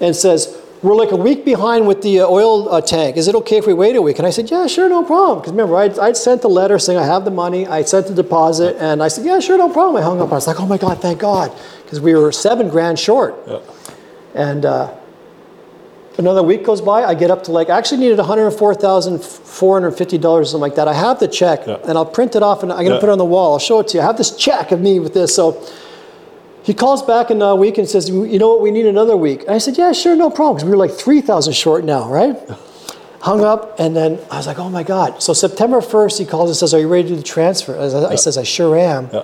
and says, we're like a week behind with the uh, oil uh, tank. Is it okay if we wait a week? And I said, yeah, sure, no problem. Because remember, I'd, I'd, sent the letter saying I have the money. I sent the deposit, and I said, yeah, sure, no problem. I hung up. I was like, oh my God, thank God. Because we were seven grand short. Yeah. And uh, another week goes by. I get up to like, I actually needed $104,450 or something like that. I have the check, yeah. and I'll print it off, and I'm going to yeah. put it on the wall. I'll show it to you. I have this check of me with this. So he calls back in a week and says, You know what, we need another week. And I said, Yeah, sure, no problem, because we were like 3,000 short now, right? Hung up, and then I was like, Oh my God. So September 1st, he calls and says, Are you ready to do the transfer? I, yeah. says, I sure am. Yeah.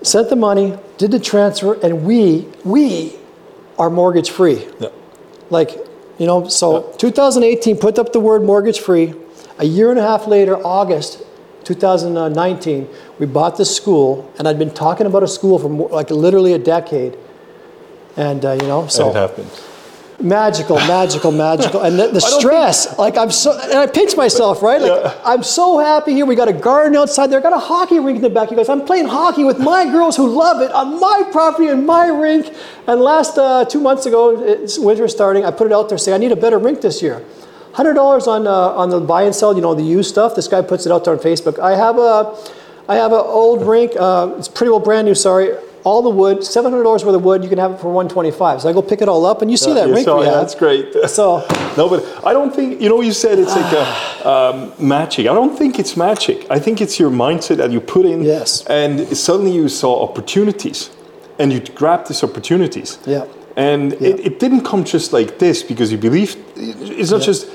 Sent the money, did the transfer, and we, we are mortgage free. Yeah. Like, you know, so 2018, put up the word mortgage free. A year and a half later, August, 2019, we bought this school, and I'd been talking about a school for more, like literally a decade. And uh, you know, so and it happened. Magical, magical, magical, and the, the stress. Think, like I'm so, and I pinch myself, right? Like yeah. I'm so happy here. We got a garden outside there. Got a hockey rink in the back. You guys, I'm playing hockey with my girls who love it on my property and my rink. And last uh, two months ago, it's winter starting. I put it out there, saying I need a better rink this year hundred dollars on uh, on the buy and sell. You know the used stuff. This guy puts it out there on Facebook. I have a I have an old rink. Uh, it's pretty well brand new. Sorry. All the wood, seven hundred dollars worth of wood. You can have it for one twenty five. So I go pick it all up, and you see that rink saw, we yeah, have. That's great. So no, but I don't think you know. You said it's like a, um, magic. I don't think it's magic. I think it's your mindset that you put in. Yes. And suddenly you saw opportunities, and you grabbed these opportunities. Yeah. And yeah. It, it, didn't come just like this because you believed. It's not just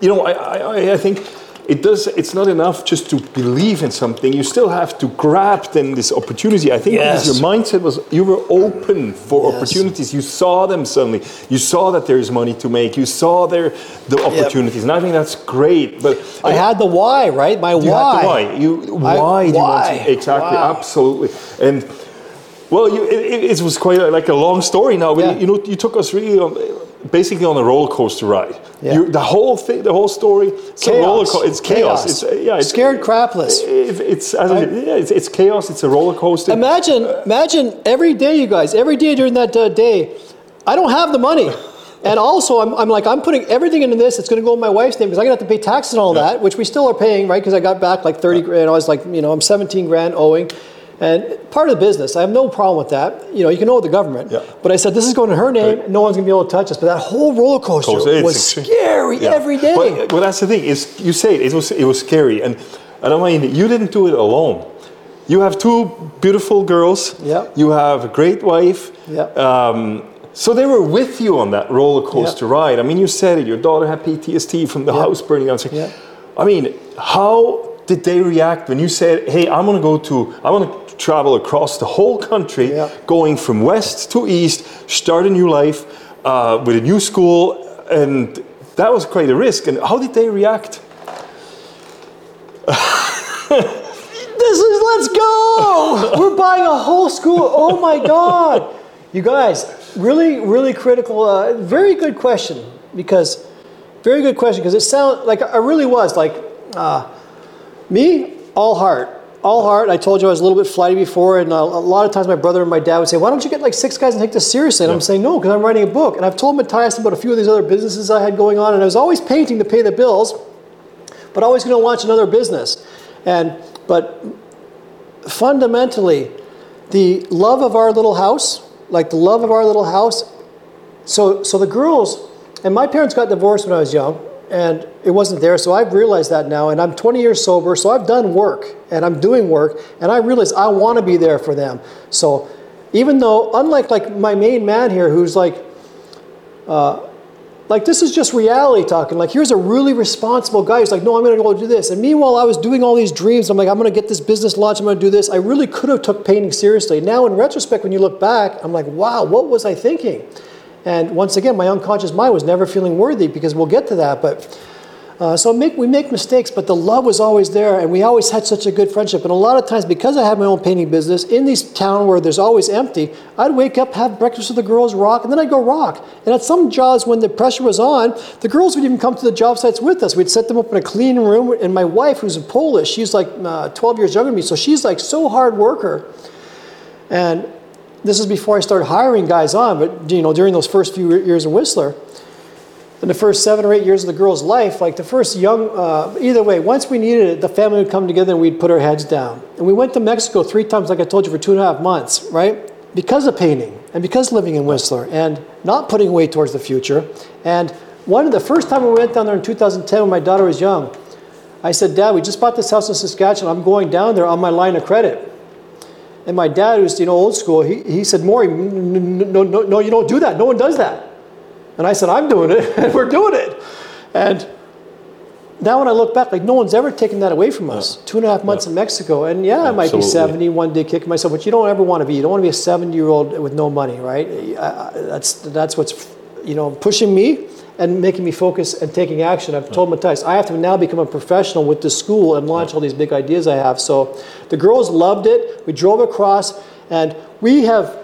you know, I, I, I think it does. It's not enough just to believe in something. You still have to grab then this opportunity. I think Yes. your mindset was you were open for Yes. opportunities. You saw them suddenly. You saw that there is money to make. You saw there the opportunities, and I think that's great. But I had the why, right? My you why. had the why. You I- why do you want why? to exactly Wow. absolutely and. Well, you, it, it- it was quite a, like a long story now, Yeah. you know, you took us really on, basically on a roller coaster ride. Yeah. You, the whole thing, the whole story, it's a roller co- It's chaos. It's uh, yeah, it's, Scared crapless. it- it's, as I, yeah, it's it's chaos. It's a roller coaster. Imagine, imagine every day, you guys, every day during that uh, day, I don't have the money. And also, I'm, I'm like, I'm putting everything into this. It's going to go in my wife's name because I'm going to have to pay taxes and all Yeah. that, which we still are paying, right? Because I got back like 30 grand. I was like, you know, I'm 17 grand owing. And part of the business, I have no problem with that. You know, you can owe the government. Yeah. But I said, this is going in her name. No one's going to be able to touch us. But that whole roller coaster it's was scary Yeah. every day. But, well, that's the thing. Is you say it, it was it was scary, and and I mean you didn't do it alone. You have two beautiful girls. Yeah. You have a great wife. Yeah. Um, so they were with you on that roller coaster ride. I mean, you said it. Your daughter had PTSD from the Yeah. house burning down. Yeah. I mean, how did they react when you said, "Hey, I'm going to go to, I want to travel across the whole country, Yeah. going from west to east, start a new life uh, with a new school," and that was quite a risk. And how did they react? This is let's go. We're buying a whole school. Oh my God. You guys, really, really critical. Uh, very good question because, very good question because it sounded like I really was like, uh, me, all heart. All heart. I told you I was a little bit flighty before, and uh, a lot of times my brother and my dad would say, "Why don't you get like six guys and take this seriously?" And I'm saying, "No, because I'm writing a book." And I've told Matthias about a few of these other businesses I had going on, and I was always painting to pay the bills, but always going to launch another business. And but fundamentally, the love of our little house, like the love of our little house. So, so the girls, and my parents got divorced when I was young, and it wasn't there. So I've realized that now, and I'm 20 years sober. So I've done work, and I'm doing work, and I realize I want to be there for them. So, even though, unlike like my main man here, who's like, uh, like this is just reality talking. Like here's a really responsible guy who's like, no, I'm going to go do this. And meanwhile, I was doing all these dreams. I'm like, I'm going to get this business launched. I'm going to do this. I really could have took painting seriously. Now, in retrospect, when you look back, I'm like, wow, what was I thinking? And once again, my unconscious mind was never feeling worthy because we'll get to that. But uh, so make, we make mistakes, but the love was always there, and we always had such a good friendship. And a lot of times, because I had my own painting business in this town where there's always empty, I'd wake up, have breakfast with the girls, rock, and then I'd go rock. And at some jobs, when the pressure was on, the girls would even come to the job sites with us. We'd set them up in a clean room, and my wife, who's a Polish, she's like uh, 12 years younger than me, so she's like so hard worker. And this is before I started hiring guys on, but you know, during those first few years in Whistler, in the first seven or eight years of the girl's life, like the first young, uh, either way, once we needed it, the family would come together and we'd put our heads down. And we went to Mexico three times, like I told you, for two and a half months, right? Because of painting and because living in Whistler and not putting weight towards the future. And one of the first time we went down there in 2010 when my daughter was young, I said, Dad, we just bought this house in Saskatchewan. I'm going down there on my line of credit. And my dad, who's you know old school, he, he said, Maury, no, no, no, you don't do that. No one does that. And I said, I'm doing it, and we're doing it. And now when I look back, like no one's ever taken that away from us. Two and a half months in Mexico, and yeah, I might be Absolutely. 70 one day, kicking myself, but you don't ever want to be. You don't want to be a 70 year old with no money, right? I, I, that's that's what's you know pushing me and making me focus and taking action. I've told Matthias I have to now become a professional with the school and launch all these big ideas I have. So the girls loved it. We drove across, and we have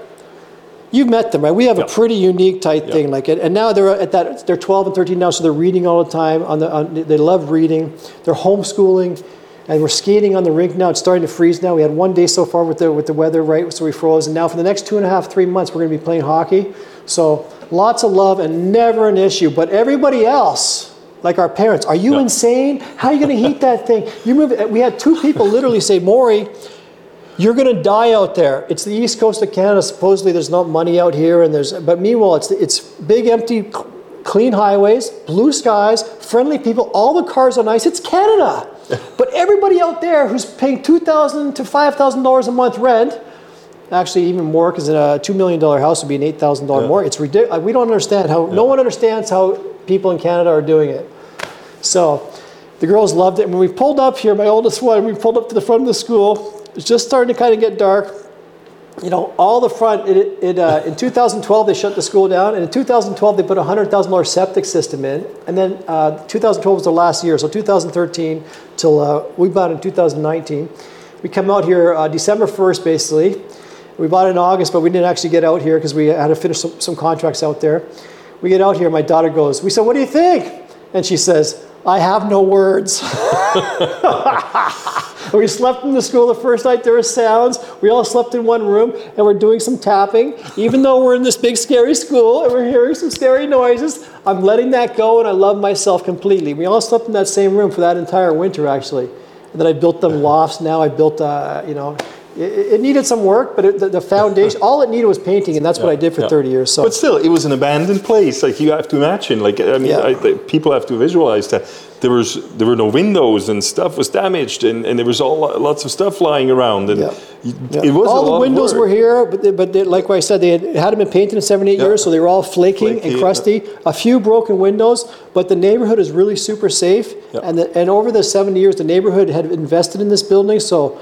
You've met them, right? We have Yeah. a pretty unique type thing, like it, and now they're at that. They're 12 and 13 now, so they're reading all the time. On the, on, they love reading. They're homeschooling, and we're skating on the rink now. It's starting to freeze now. We had one day so far with the with the weather, right? So we froze, and now for the next two and a half, three months, we're going to be playing hockey. So lots of love and never an issue. But everybody else, like our parents, are you Yeah. insane? How are you going to heat that thing? You move. Uh, we had two people literally say, Maury. You're going to die out there. It's the east coast of Canada. Supposedly, there's not money out here, and there's. But meanwhile, it's it's big, empty, clean highways, blue skies, friendly people. All the cars are nice. It's Canada. but everybody out there who's paying two thousand to five thousand dollars a month rent, actually even more because a two million dollar house would be an eight thousand dollar Yeah. more. It's ridiculous. We don't understand how. No one understands how people in Canada are doing it. So The girls loved it. And when we pulled up here, my oldest one, we pulled up to the front of the school. It's just starting to kind of get dark. You know, all the front, it, it, uh, in 2012, they shut the school down. And in 2012, they put a $100,000 septic system in. And then uh, 2012 was the last year. So 2013 till uh, we bought in 2019. We come out here uh, December 1st, basically. We bought it in August, but we didn't actually get out here because we had to finish some, some contracts out there. We get out here, my daughter goes, We said, What do you think? And she says, I have no words. we slept in the school the first night. There were sounds. We all slept in one room, and we're doing some tapping. Even though we're in this big, scary school and we're hearing some scary noises, I'm letting that go, and I love myself completely. We all slept in that same room for that entire winter, actually. And then I built them lofts. Now I built, uh, you know, it, it, needed some work, but it, the, the, foundation, all it needed was painting, and that's yeah, what I did for yeah. 30 years. So. But still, it was an abandoned place. Like you have to imagine, like I mean, yeah. I, the, people have to visualize that there was there were no windows and stuff was damaged, and, and there was all lots of stuff lying around, and it was all the windows were here, but they, but they, like I said, they had, hadn't been painted in seven eight years, so they were all flaking Flaky, and crusty. A few broken windows, but the neighborhood is really super safe, and the, and over the 70 years, the neighborhood had invested in this building, so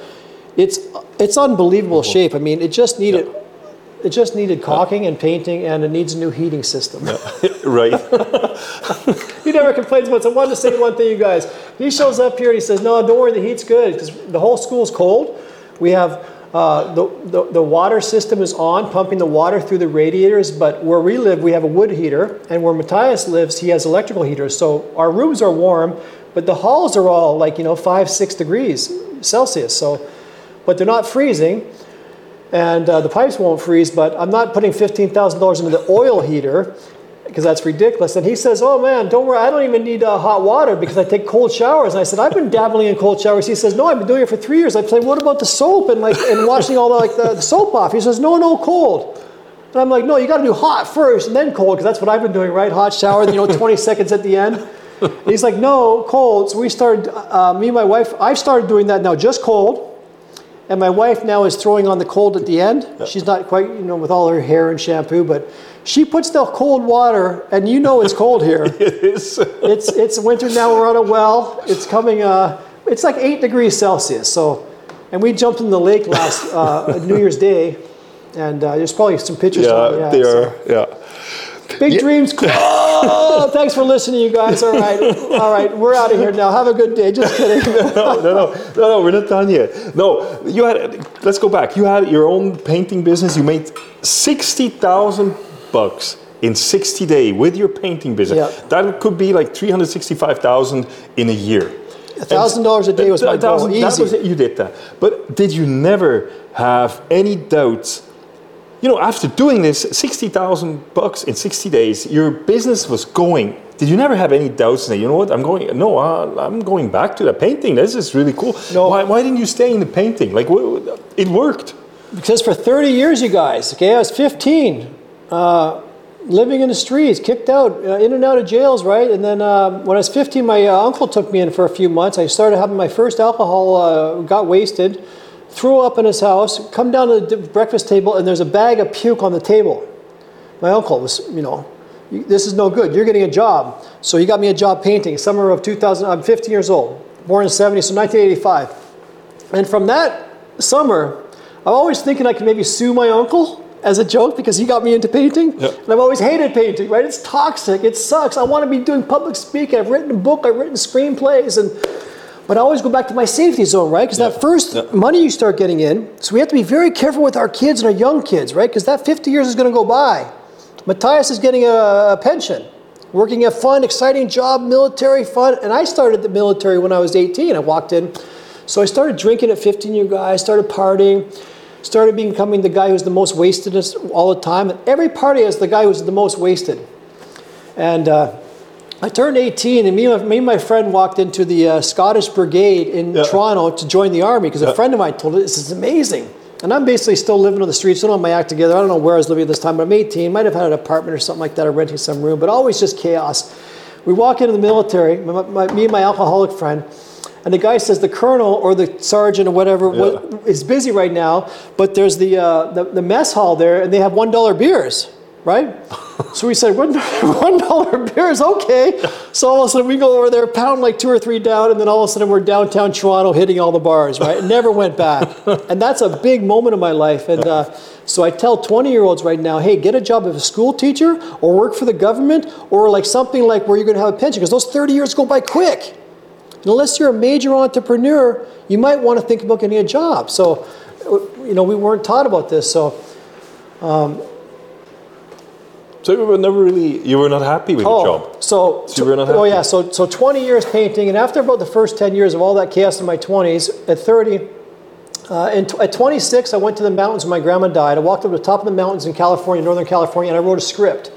it's it's unbelievable shape. I mean, it just needed yeah. it just needed caulking and painting, and it needs a new heating system. Right. he never complains. So I wanted to say one thing, you guys. He shows up here and he says, "No, don't worry, the heat's good because the whole school's cold. We have." Uh, the, the, the, water system is on, pumping the water through the radiators, but where we live, we have a wood heater, and where Matthias lives, he has electrical heaters. So our rooms are warm, but the halls are all like, you know, five, six degrees Celsius. So but they're not freezing, and uh, the pipes won't freeze. But I'm not putting $15,000 into the oil heater because that's ridiculous. And he says, "Oh man, don't worry, I don't even need uh, hot water because I take cold showers." And I said, "I've been dabbling in cold showers." He says, "No, I've been doing it for three years." I say, "What about the soap and like and washing all the like the, the soap off?" He says, "No, no, cold." And I'm like, "No, you got to do hot first and then cold because that's what I've been doing, right? Hot shower, you know, 20 seconds at the end." And he's like, "No, cold." So we started. Uh, me and my wife. I've started doing that now, just cold and my wife now is throwing on the cold at the end. She's not quite, you know, with all her hair and shampoo, but she puts the cold water, and you know it's cold here. it is. it's it's winter now. We're on a well. It's coming. Uh, it's like eight degrees Celsius. So, and we jumped in the lake last uh, New Year's Day, and uh, there's probably some pictures. Yeah, yeah they so. are. Yeah. Big yeah. dreams. Oh, thanks for listening, you guys. All right, all right, we're out of here now. Have a good day. Just kidding. no, no, no, no, no. We're not done yet. No, you had. Let's go back. You had your own painting business. You made sixty thousand bucks in 60 days with your painting business. Yeah. That could be like 365,000 in a year. $1,000 a day was my goal. Easy. That was it. You did that. But did you never have any doubts you know, after doing this, 60,000 bucks in 60 days, your business was going. Did you never have any doubts? Say, you know what, I'm going, no, uh, I'm going back to the painting. This is really cool. No. Why, why didn't you stay in the painting? Like, it worked. Because for 30 years, you guys, okay, I was 15, uh, living in the streets, kicked out, uh, in and out of jails, right? And then uh, when I was 15, my uh, uncle took me in for a few months. I started having my first alcohol, uh, got wasted threw up in his house, come down to the breakfast table, and there's a bag of puke on the table. My uncle was, you know, this is no good. You're getting a job. So he got me a job painting, summer of 2000. I'm 15 years old, born in 70, so 1985. And from that summer, I'm always thinking I could maybe sue my uncle as a joke because he got me into painting. Yep. And I've always hated painting, right? It's toxic. It sucks. I want to be doing public speaking. I've written a book. I've written screenplays. And but I always go back to my safety zone, right? Because yeah. that first yeah. money you start getting in, so we have to be very careful with our kids and our young kids, right? Because that 50 years is going to go by. Matthias is getting a, a pension, working a fun, exciting job, military fun. And I started the military when I was 18. I walked in. So I started drinking at 15 year guy, started partying, started becoming the guy who's the most wasted all the time. And every party has the guy who's the most wasted. And uh, I turned 18, and me, me and my friend walked into the uh, Scottish Brigade in yeah. Toronto to join the army because yeah. a friend of mine told us this is amazing. And I'm basically still living on the streets, still on my act together. I don't know where I was living at this time, but I'm 18. Might have had an apartment or something like that, or renting some room, but always just chaos. We walk into the military, my, my, me and my alcoholic friend, and the guy says the colonel or the sergeant or whatever yeah. is busy right now, but there's the, uh, the, the mess hall there, and they have $1 beers, right? So we said, one, one dollar beer is okay. So all of a sudden we go over there, pound like two or three down, and then all of a sudden we're downtown Toronto hitting all the bars, right? It never went back. And that's a big moment of my life. And uh, so I tell 20 year olds right now, hey, get a job as a school teacher or work for the government or like something like where you're going to have a pension because those 30 years go by quick. And unless you're a major entrepreneur, you might want to think about getting a job. So, you know, we weren't taught about this. So, So you were never really, you were not happy with your job. So, So you were not happy. oh yeah, so so 20 years painting, and after about the first 10 years of all that chaos in my 20s, at 30, uh, and t- at 26, I went to the mountains when my grandma died. I walked up to the top of the mountains in California, Northern California, and I wrote a script,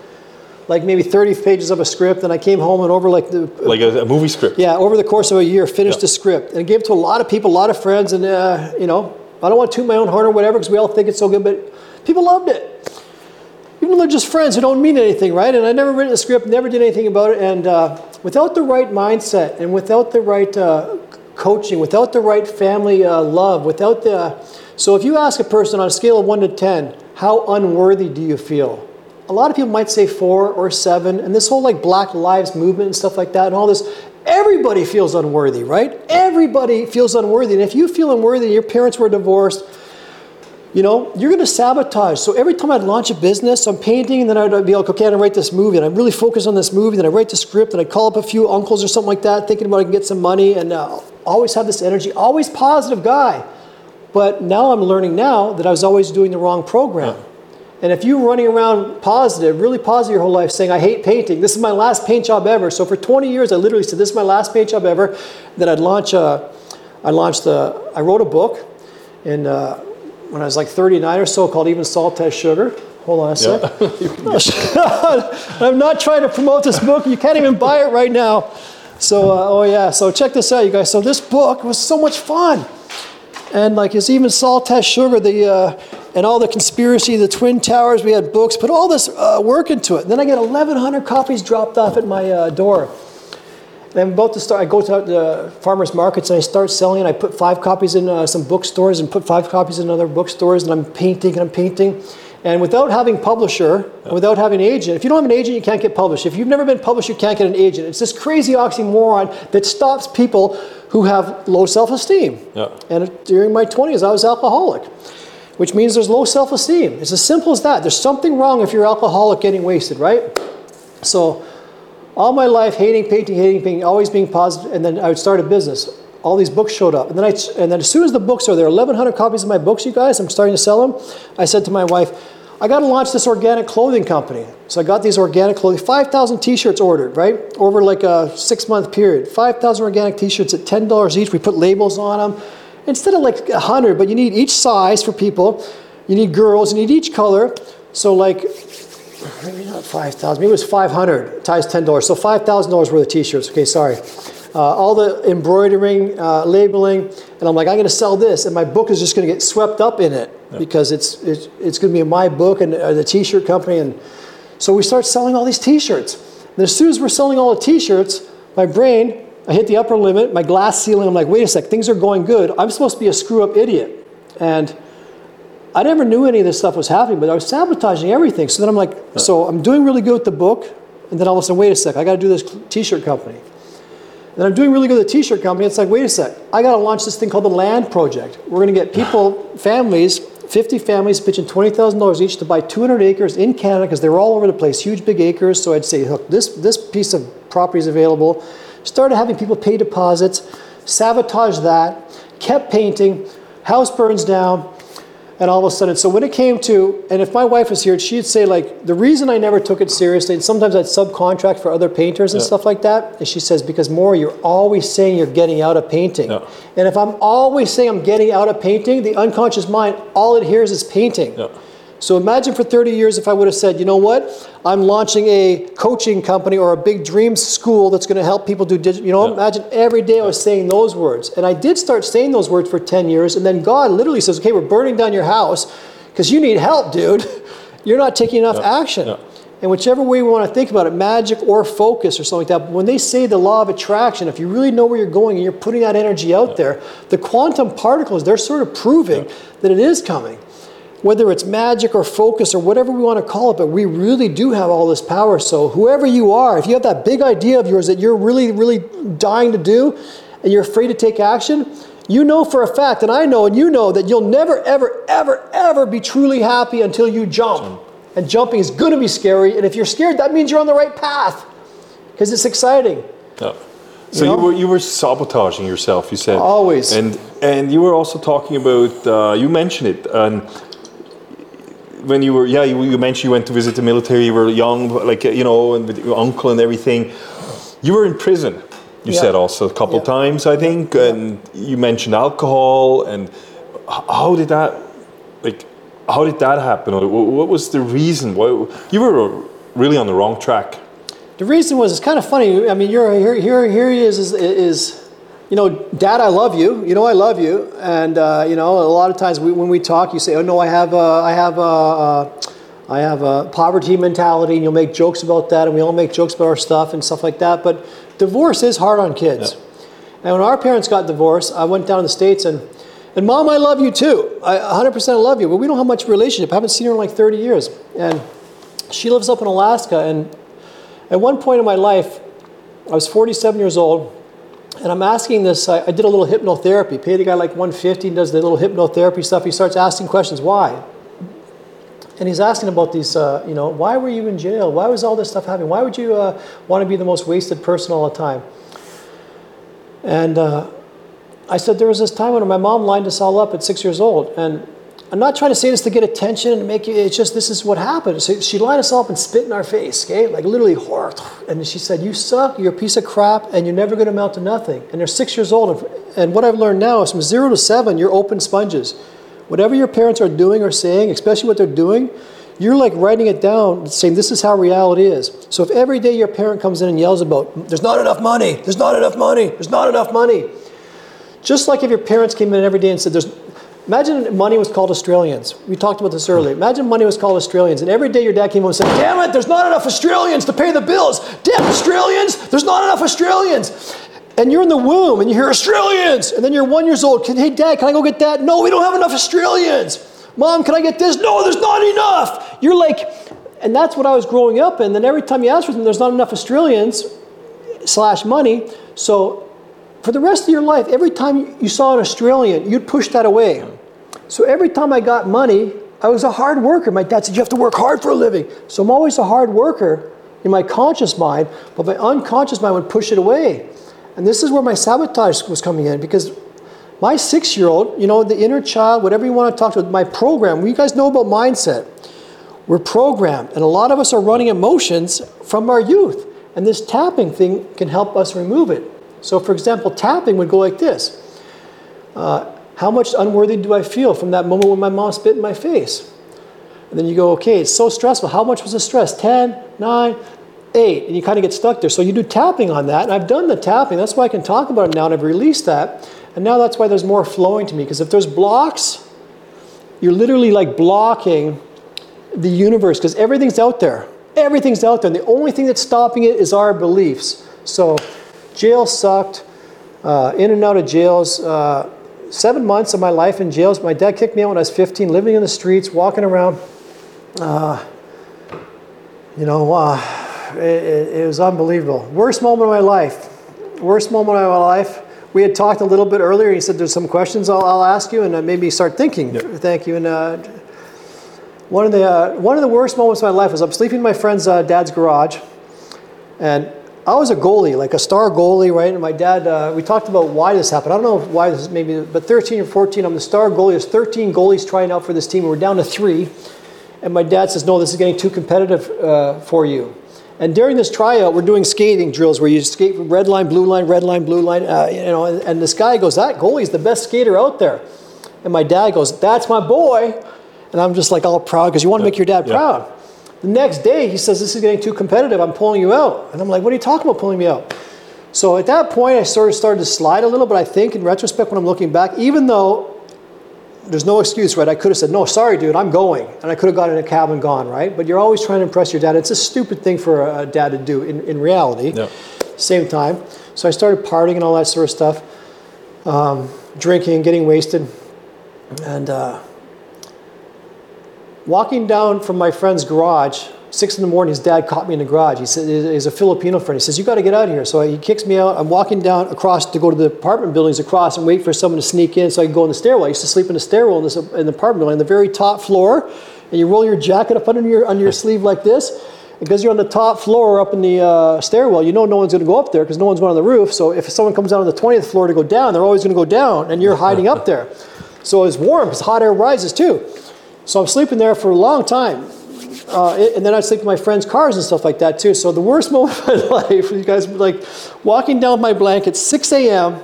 like maybe 30 pages of a script, and I came home and over like the Like a, a movie script. yeah, over the course of a year, finished Yeah. the script and gave it to a lot of people, a lot of friends, and uh, you know, I don't want to toot my own horn or whatever because we all think it's so good, but people loved it. Even they're just friends who don't mean anything, right? And I never written a script, never did anything about it, and uh, without the right mindset and without the right uh, coaching, without the right family uh, love, without the so if you ask a person on a scale of one to ten, how unworthy do you feel? A lot of people might say four or seven, and this whole like Black Lives movement and stuff like that, and all this. Everybody feels unworthy, right? Everybody feels unworthy, and if you feel unworthy, your parents were divorced, you know, you're going to sabotage. So every time I'd launch a business, I'm painting, and then I'd be like, okay, I'm going to write this movie, and I'm really focused on this movie. Then I write the script, and I call up a few uncles or something like that, thinking about I can get some money, and uh, always have this energy, always positive guy. But now I'm learning now that I was always doing the wrong program. And if you're running around positive, really positive your whole life, saying, I hate painting, this is my last paint job ever. So for 20 years, I literally said, this is my last paint job ever. Then I'd launch a, I launched a, I wrote a book and uh, when I was like 39 or so called Even Salt Has Sugar. Hold on a sec. I'm not trying to promote this book. You can't even buy it right now. So, uh, oh yeah. So check this out, you guys. So this book was so much fun and like it's even salt has sugar the uh, and all the conspiracy the twin towers we had books put all this uh, work into it then i get 1100 copies dropped off at my uh, door and i'm about to start i go to the farmers markets and i start selling And i put five copies in uh, some bookstores and put five copies in other bookstores and i'm painting and i'm painting and without having publisher without having an agent if you don't have an agent you can't get published if you've never been published you can't get an agent it's this crazy oxymoron that stops people who have low self-esteem Yeah. and during my 20s, I was alcoholic, which means there's low self esteem. It's as simple as that. There's something wrong if you're alcoholic getting wasted, right? So, all my life, hating painting, hating painting, always being positive, and then I would start a business. All these books showed up. And then, I, and then as soon as the books are there, 1,100 copies of my books, you guys, I'm starting to sell them. I said to my wife, I got to launch this organic clothing company. So I got these organic clothing, 5,000 t-shirts ordered, right? Over like a six month period. 5,000 organic t-shirts at $10 each. We put labels on them. Instead of like 100, but you need each size for people. You need girls, you need each color. So like, maybe not 5,000, maybe it was 500 times $10. So $5,000 worth of t-shirts. Okay, sorry. Uh, all the embroidering, uh, labeling, and I'm like, I'm going to sell this, and my book is just going to get swept up in it because it's it's, it's going to be my book and uh, the T-shirt company, and so we start selling all these T-shirts. And as soon as we're selling all the T-shirts, my brain, I hit the upper limit, my glass ceiling. I'm like, wait a sec, things are going good. I'm supposed to be a screw-up idiot, and I never knew any of this stuff was happening, but I was sabotaging everything. So then I'm like, so I'm doing really good with the book, and then all of a sudden, wait a sec, I got to do this T-shirt company. Then I'm doing really good with the t-shirt company. It's like, wait a sec, I got to launch this thing called the Land Project. We're going to get people, families, 50 families pitching $20,000 each to buy 200 acres in Canada because they're all over the place, huge big acres. So I'd say, look, this, this piece of property is available. Started having people pay deposits, sabotage that, kept painting, house burns down, and all of a sudden, so when it came to, and if my wife was here, she'd say like, the reason I never took it seriously, and sometimes I'd subcontract for other painters and Yeah. stuff like that, and she says, because more, you're always saying you're getting out of painting. Yeah. And if I'm always saying I'm getting out of painting, the unconscious mind, all it hears is painting. Yeah. So imagine for 30 years if I would have said, you know what, I'm launching a coaching company or a big dream school that's going to help people do digital. You know, Yeah. imagine every day I was saying those words. And I did start saying those words for 10 years. And then God literally says, okay, we're burning down your house because you need help, dude. You're not taking enough Yeah. action. Yeah. And whichever way we want to think about it, magic or focus or something like that, when they say the law of attraction, if you really know where you're going and you're putting that energy out there, the quantum particles, they're sort of proving that it is coming. Whether it's magic or focus or whatever we want to call it, but we really do have all this power. So, whoever you are, if you have that big idea of yours that you're really, really dying to do and you're afraid to take action, you know for a fact, and I know, and you know, that you'll never, ever, ever, ever be truly happy until you jump. And jumping is going to be scary. And if you're scared, that means you're on the right path because it's exciting. Yeah. So you, know? were you were sabotaging yourself. You said Always. and and you were also talking about uh, you mentioned it and when you were yeah you, you mentioned you went to visit the military. You were young, like you know, and with your uncle and everything. You were in prison. You Yeah. said also a couple Yeah. times, I think, and you mentioned alcohol and how did that like how did that happen? Or what was the reason? Why you were uh, really on the wrong track? The reason was it's kind of funny. I mean, you're here. Here, here he is, is. Is you know, Dad, I love you. You know, I love you. And uh, you know, a lot of times we, when we talk, you say, "Oh no, I have, a, I have, a, uh, I have a poverty mentality," and you'll make jokes about that, and we all make jokes about our stuff and stuff like that. But divorce is hard on kids. And when our parents got divorced, I went down to the states and. And mom, I love you too. I 100% love you, but we don't have much relationship. I haven't seen her in like 30 years. And she lives up in Alaska. And at one point in my life, I was 47 years old, and I'm asking this. I, I did a little hypnotherapy. Paid a guy like 150, and does the little hypnotherapy stuff. He starts asking questions. Why? And he's asking about these. Uh, you know, why were you in jail? Why was all this stuff happening? Why would you uh, want to be the most wasted person all the time? And uh, I said there was this time when my mom lined us all up at six years old, and I'm not trying to say this to get attention and make you. It's just this is what happened. So she lined us up and spit in our face, okay, like literally. And she said, "You suck. You're a piece of crap, and you're never going to amount to nothing." And they're six years old, and, and what I've learned now is from zero to seven, you're open sponges. Whatever your parents are doing or saying, especially what they're doing, you're like writing it down, saying this is how reality is. So if every day your parent comes in and yells about, "There's not enough money. There's not enough money. There's not enough money." Just like if your parents came in every day and said, "There's," imagine money was called Australians. We talked about this earlier. Imagine money was called Australians, and every day your dad came home and said, "Damn it, there's not enough Australians to pay the bills. Damn Australians, there's not enough Australians." And you're in the womb and you hear Australians, and then you're one years old. Hey, Dad, can I go get that? No, we don't have enough Australians. Mom, can I get this? No, there's not enough. You're like, and that's what I was growing up in. Then every time you ask for them, there's not enough Australians slash money. So for the rest of your life, every time you saw an Australian, you'd push that away. So every time I got money, I was a hard worker. My dad said, You have to work hard for a living. So I'm always a hard worker in my conscious mind, but my unconscious mind would push it away. And this is where my sabotage was coming in because my six year old, you know, the inner child, whatever you want to talk to, my program, you guys know about mindset. We're programmed, and a lot of us are running emotions from our youth. And this tapping thing can help us remove it. So, for example, tapping would go like this uh, How much unworthy do I feel from that moment when my mom spit in my face? And then you go, okay, it's so stressful. How much was the stress? 10, 9, 8. And you kind of get stuck there. So you do tapping on that. And I've done the tapping. That's why I can talk about it now. And I've released that. And now that's why there's more flowing to me. Because if there's blocks, you're literally like blocking the universe because everything's out there. Everything's out there. And the only thing that's stopping it is our beliefs. So jail sucked. Uh, in and out of jails. Uh, seven months of my life in jails. My dad kicked me out when I was 15, living in the streets, walking around. Uh, you know, uh, it, it, was unbelievable. Worst moment of my life. Worst moment of my life. We had talked a little bit earlier. He said, "There's some questions I'll, I'll ask you, and maybe start thinking." Thank you. And uh, one of the uh, one of the worst moments of my life was I'm sleeping in my friend's uh, dad's garage, and I was a goalie, like a star goalie, right? And my dad, uh, we talked about why this happened. I don't know why this is maybe, but 13 or 14, I'm the star goalie. There's 13 goalies trying out for this team, and we're down to three. And my dad says, "No, this is getting too competitive uh, for you." And during this tryout, we're doing skating drills where you skate from red line, blue line, red line, blue line. Uh, you know, and, and this guy goes, "That goalie's the best skater out there." And my dad goes, "That's my boy." And I'm just like all proud because you want to make your dad Yeah. proud. The next day, he says, This is getting too competitive. I'm pulling you out. And I'm like, What are you talking about pulling me out? So at that point, I sort of started to slide a little, but I think in retrospect, when I'm looking back, even though there's no excuse, right? I could have said, No, sorry, dude, I'm going. And I could have got in a cab and gone, right? But you're always trying to impress your dad. It's a stupid thing for a dad to do in, in reality. Yeah. Same time. So I started partying and all that sort of stuff, um, drinking, getting wasted. And uh, walking down from my friend's garage, six in the morning, his dad caught me in the garage. He said, he's a Filipino friend. He says, you got to get out of here. So he kicks me out. I'm walking down across to go to the apartment buildings across and wait for someone to sneak in so I can go in the stairwell. I used to sleep in the stairwell in, this, in the apartment building, on the very top floor. And you roll your jacket up under your, under your sleeve like this. Because you're on the top floor up in the uh, stairwell, you know no one's going to go up there because no one's going on the roof. So if someone comes down on the 20th floor to go down, they're always going to go down, and you're hiding up there. So it's warm because hot air rises too. So I'm sleeping there for a long time. Uh, it- and then I'd sleep in my friends' cars and stuff like that too. So the worst moment of my life, you guys, like walking down with my blanket, 6 a.m.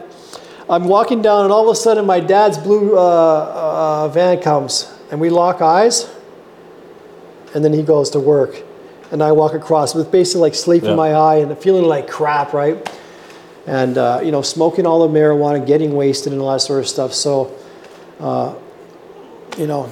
I'm walking down, and all of a sudden my dad's blue uh, uh, van comes, and we lock eyes, and then he goes to work, and I walk across with basically like sleep Yeah. in my eye and feeling like crap, right? And uh, you know, smoking all the marijuana, getting wasted, and all that sort of stuff. So, uh, you know,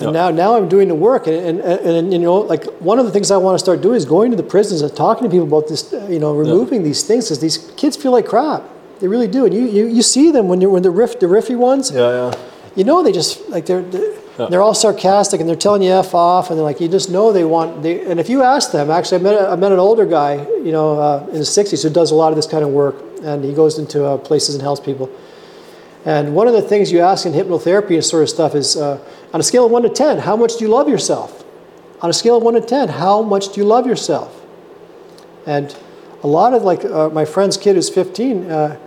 and Yeah. now now I'm doing the work, and, and, and, you know, like one of the things I want to start doing is going to the prisons and talking to people about this, uh, you know, removing these things because these kids feel like crap. They really do, and you, you, you see them when you're when the riff the riffy ones Yeah, yeah. you know they just like they're they're, they're all sarcastic and they're telling you f off and they're like you just know they want they and if you ask them actually I met a, I met an older guy you know uh, in his 60s who does a lot of this kind of work and he goes into uh, places and helps people and one of the things you ask in hypnotherapy and sort of stuff is uh, on a scale of 1 to 10 how much do you love yourself? On a scale of 1 to 10 how much do you love yourself? And a lot of like uh, my friend's kid who's 15 uh,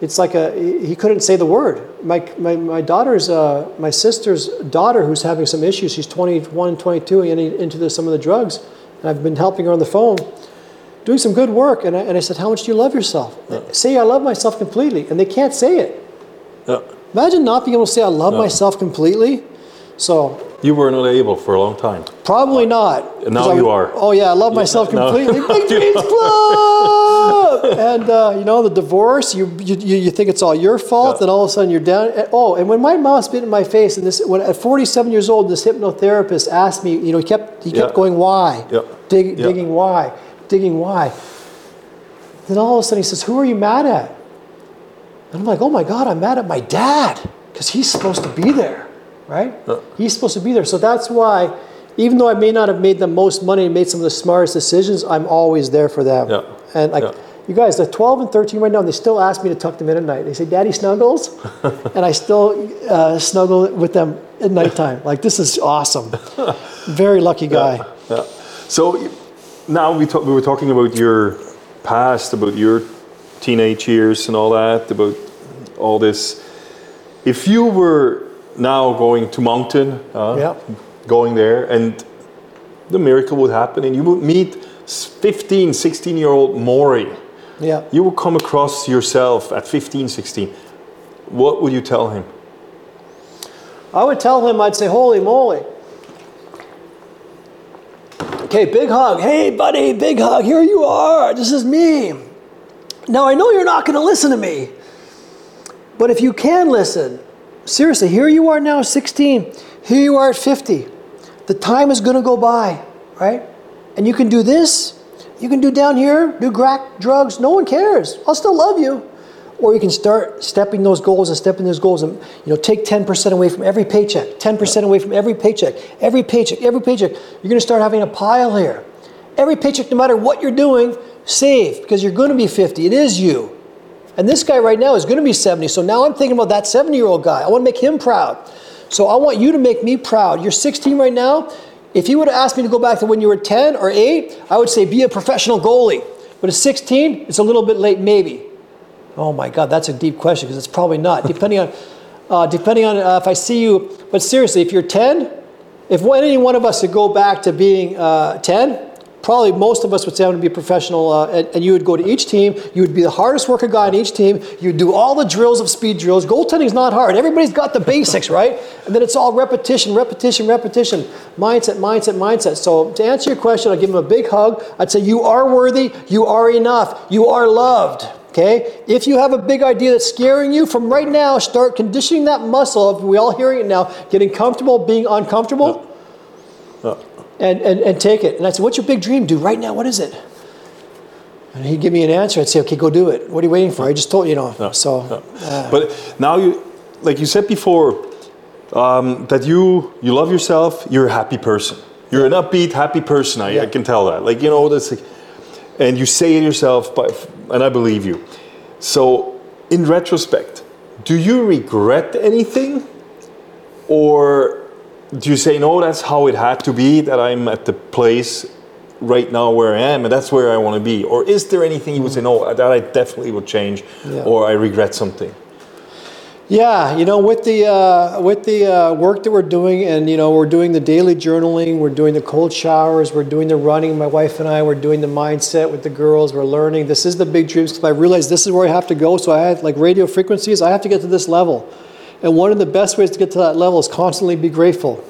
it's like a he couldn't say the word. My, my, my daughter's uh, my sister's daughter who's having some issues she's 21 22 and into the, some of the drugs and i've been helping her on the phone doing some good work and I, and I said how much do you love yourself? Say i love myself completely and they can't say it Yeah. imagine not being able to say i love No. myself completely so You were not able for a long time. Probably not. And now I you are. Oh yeah, I love myself no. completely. Big Dreams Club. and uh, you know the divorce. You, you you think it's all your fault, Yeah. then all of a sudden you're down. Oh, and when my mom spit in my face, and this when at 47 years old, this hypnotherapist asked me. You know, he kept he kept Yeah. going, why? Yeah. Dig, Yeah. Digging why, digging why. Then all of a sudden he says, "Who are you mad at?" And I'm like, "Oh my God, I'm mad at my dad because he's supposed to be there, right? He's supposed to be there." So that's why, even though I may not have made the most money and made some of the smartest decisions, I'm always there for them. Yeah. And like Yeah. you guys, they're 12 and 13 right now, and they still ask me to tuck them in at night. They say, "Daddy snuggles," and I still uh, snuggle with them at nighttime. Like this is awesome. Very lucky guy. Yeah. So now we, talk, we were talking about your past, about your teenage years and all that, about all this. If you were now going to mountain, uh, Yeah. going there, and the miracle would happen, and you would meet 15, 16 year old Maury. Yeah. You would come across yourself at 15, 16. What would you tell him? I would tell him, I'd say, holy moly. Okay, big hug. Hey, buddy, big hug. Here you are. This is me. Now, I know you're not going to listen to me, but if you can listen, seriously, here you are now, 16. Here you are at 50. The time is going to go by, right? And you can do this. You can do down here, do crack, drugs. No one cares. I'll still love you. Or you can start stepping those goals and stepping those goals and you know take 10% away from every paycheck, 10% away from every paycheck, every paycheck, every paycheck. You're gonna start having a pile here. Every paycheck, no matter what you're doing, save because you're gonna be 50. It is you. And this guy right now is gonna be 70. So now I'm thinking about that 70 year old guy. I wanna make him proud. So I want you to make me proud. You're 16 right now. If you would have asked me to go back to when you were 10 or 8, I would say be a professional goalie. But at 16, it's a little bit late, maybe. Oh my God, that's a deep question because it's probably not. Depending on, uh, depending on uh, if I see you. But seriously, if you're 10, if any one of us could go back to being uh, 10, probably most of us would say I'm going to be a professional, uh, and, and you would go to each team. You would be the hardest working guy in each team. You'd do all the drills of speed drills. Goaltending's not hard. Everybody's got the basics, right? And then it's all repetition, repetition, repetition, mindset, mindset, mindset. So to answer your question, I'd give him a big hug. I'd say you are worthy. You are enough. You are loved. Okay? If you have a big idea that's scaring you, from right now, start conditioning that muscle of, we all hearing it now, getting comfortable being uncomfortable, and, and, and take it. And I said, what's your big dream? Do right now, what is it? And he'd give me an answer. I'd say, okay, go do it. What are you waiting for? I just told you, you know. No, So, uh, But now you, like you said before, um, that you you love yourself. You're a happy person. You're an upbeat, happy person. I, I can tell that. Like you know, that's like, and you say it yourself, but and I believe you. So, in retrospect, do you regret anything, or do you say no? That's how it had to be. That I'm at the place right now where I am, and that's where I want to be. Or is there anything you would say no? That I definitely would change, Yeah. or I regret something. Yeah, you know, with the uh, with the uh, work that we're doing, and you know, we're doing the daily journaling, we're doing the cold showers, we're doing the running. My wife and I, we're doing the mindset with the girls. We're learning. This is the big dreams because I realized this is where I have to go. So I had like radio frequencies. I have to get to this level, and one of the best ways to get to that level is constantly be grateful,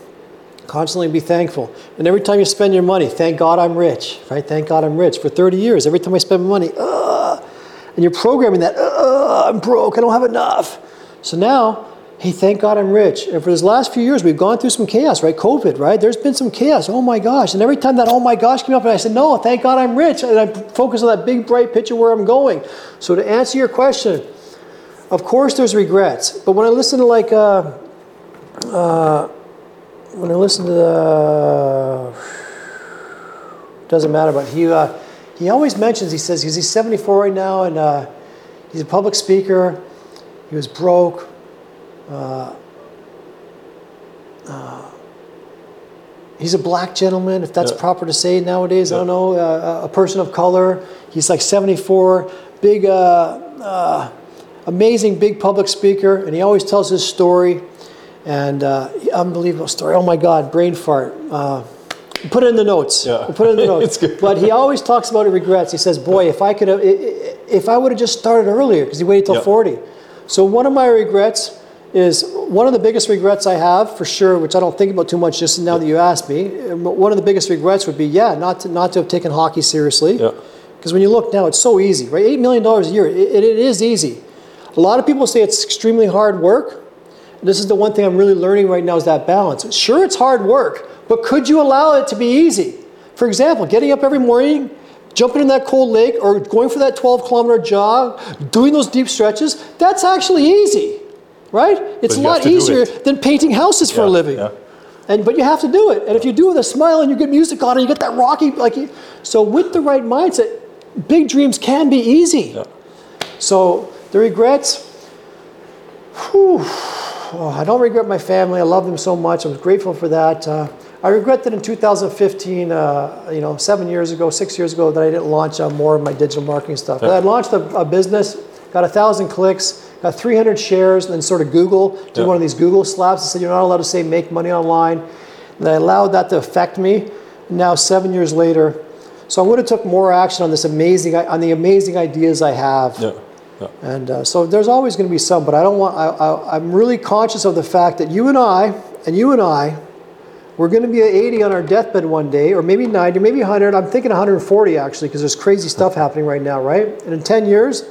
constantly be thankful. And every time you spend your money, thank God I'm rich, right? Thank God I'm rich. For 30 years, every time I spend money, and you're programming that, I'm broke, I don't have enough. So now, hey, thank God I'm rich. And for this last few years, we've gone through some chaos, right? COVID, right? There's been some chaos. Oh my gosh. And every time that oh my gosh came up, and I said, no, thank God I'm rich. And I focus on that big, bright picture where I'm going. So to answer your question, of course there's regrets. But when I listen to like, uh, uh, when I listen to the, doesn't matter, but he, uh, he always mentions, he says, because he's 74 right now and uh, he's a public speaker. He was broke. Uh, uh, he's a black gentleman, if that's Yeah. proper to say nowadays. I don't know. Uh, a person of color. He's like 74, big, uh, uh, amazing, big public speaker, and he always tells his story. And uh, unbelievable story. Oh my God, brain fart. Uh, put it in the notes. Yeah. We'll put it in the notes. It's good. But he always talks about regrets. He says, "Boy, if I could have, if I would have just started earlier, because he waited till Yeah. 40." So one of my regrets is one of the biggest regrets I have for sure, which I don't think about too much. Just now that you asked me, one of the biggest regrets would be, yeah, not to not to have taken hockey seriously. Because when you look now, it's so easy, right? Eight million dollars a year, it, it is easy. A lot of people say it's extremely hard work. This is the one thing I'm really learning right now is that balance. Sure, it's hard work, but could you allow it to be easy? For example, getting up every morning, jumping in that cold lake, or going for that 12 kilometer jog, doing those deep stretches, that's actually easy, right? It's a lot easier than painting houses for a living. yeah. And but you have to do it. And if you do it with a smile and you get music on and you get that rocky like so with the right mindset, big dreams can be easy. Yeah. So the regrets, whew, oh, I don't regret my family. I love them so much. I'm grateful for that. Uh, I regret that in 2015, uh, you know, seven years ago, six years ago, that I didn't launch uh, more of my digital marketing stuff. I launched a, a business, got a thousand clicks, got 300 shares, and then sort of Google did Yeah. one of these Google slaps and said you're not allowed to say make money online. And I allowed that to affect me. Now seven years later, so I would have took more action on this amazing on the amazing ideas I have. Yeah. Yeah. And uh, so there's always going to be some, but I don't want. I, I, I'm really conscious of the fact that you and I, and you and I, we're going to be at 80 on our deathbed one day, or maybe 90, maybe 100. I'm thinking 140 actually, because there's crazy stuff happening right now, right? And in 10 years,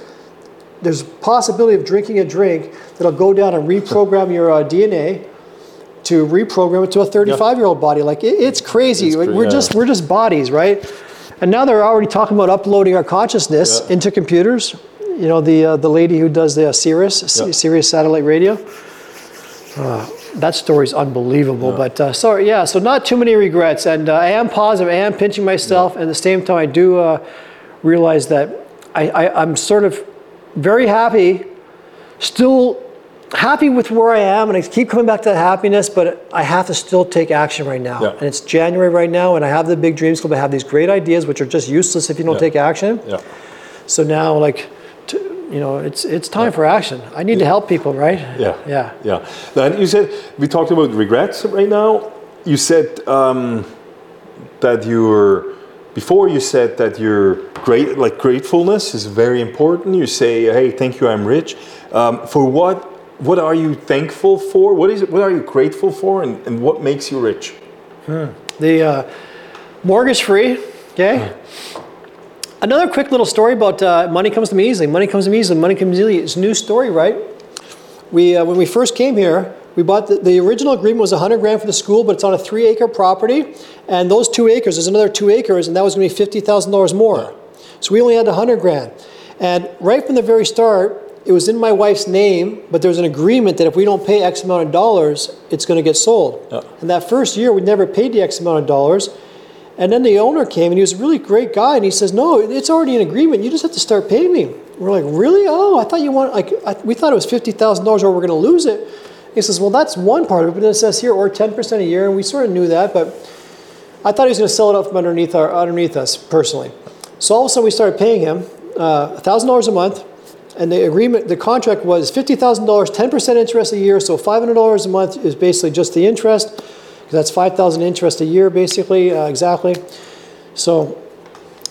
there's possibility of drinking a drink that'll go down and reprogram your uh, DNA to reprogram it to a 35 year old body. Like it, it's crazy. It's Like, we're yeah. just we're just bodies, right? And now they're already talking about uploading our consciousness Yeah. into computers. You know, the uh, the lady who does the uh, Sirius, Yeah. Sirius satellite radio. Uh, that story's unbelievable. But uh, so yeah, so not too many regrets, and uh, I am positive. I am pinching myself, and at the same time, I do uh, realize that I, I, I'm sort of very happy, still happy with where I am, and I keep coming back to that happiness. But I have to still take action right now, Yeah. and it's January right now, and I have the big dreams club. I have these great ideas, which are just useless if you don't Yeah. take action. Yeah. So now, like, you know, it's it's time for action. I need to help people, right? Yeah. Yeah. Yeah. Then you said we talked about regrets right now. You said um, that you're before you said that you're great like gratefulness is very important. You say, "Hey, thank you, I'm rich." Um, for what? What are you thankful for? What is it? What are you grateful for? And, and what makes you rich? The uh, mortgage free, okay? Another quick little story about uh, money comes to me easily. Money comes to me easily. Money comes easily. It's a new story, right? We, uh, when we first came here, we bought the, the original agreement was 100 grand for the school, but it's on a three acre property. And those two acres, there's another two acres, and that was going to be $50,000 more. So we only had 100 grand. And right from the very start, it was in my wife's name, but there was an agreement that if we don't pay X amount of dollars, it's going to get sold. Yeah. And that first year, we never paid the X amount of dollars. And then the owner came, and he was a really great guy, and he says, "No, it's already an agreement. You just have to start paying me." We're like, "Really? Oh, I thought you want like I, we thought it was fifty thousand dollars, or we're going to lose it." He says, "Well, that's one part of it, but then it says here, or ten percent a year, and we sort of knew that, but." I thought he was going to sell it out from underneath our underneath us personally. So all of a sudden we started paying him uh, thousand dollars a month, and the agreement, the contract was fifty thousand dollars, ten percent interest a year. So five hundred dollars a month is basically just the interest, because that's five thousand interest a year, basically, uh, exactly. So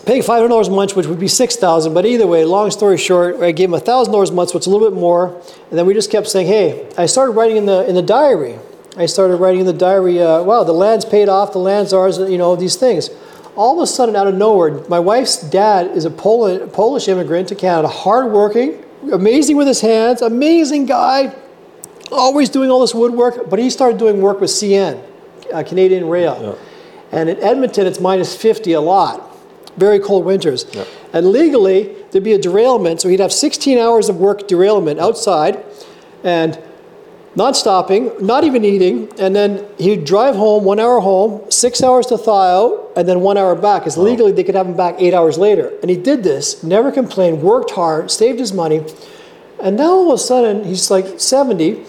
paying five hundred dollars a month, which would be six thousand. But either way, long story short, I gave him thousand dollars a month, so it's a little bit more. And then we just kept saying, "Hey," I started writing in the in the diary. I started writing in the diary. Uh, wow, the land's paid off. The land's ours. You know these things. All of a sudden, out of nowhere, my wife's dad is a Poli- Polish immigrant to Canada, hardworking, amazing with his hands, amazing guy, always doing all this woodwork. But he started doing work with CN, uh, Canadian Rail. And in Edmonton, it's minus 50 a lot. Very cold winters. Yeah. And legally, there'd be a derailment. So he'd have 16 hours of work derailment outside and not stopping, not even eating. And then he'd drive home, one hour home, six hours to thaw out, and then one hour back. Because legally, they could have him back eight hours later. And he did this, never complained, worked hard, saved his money. And now all of a sudden, he's like 70.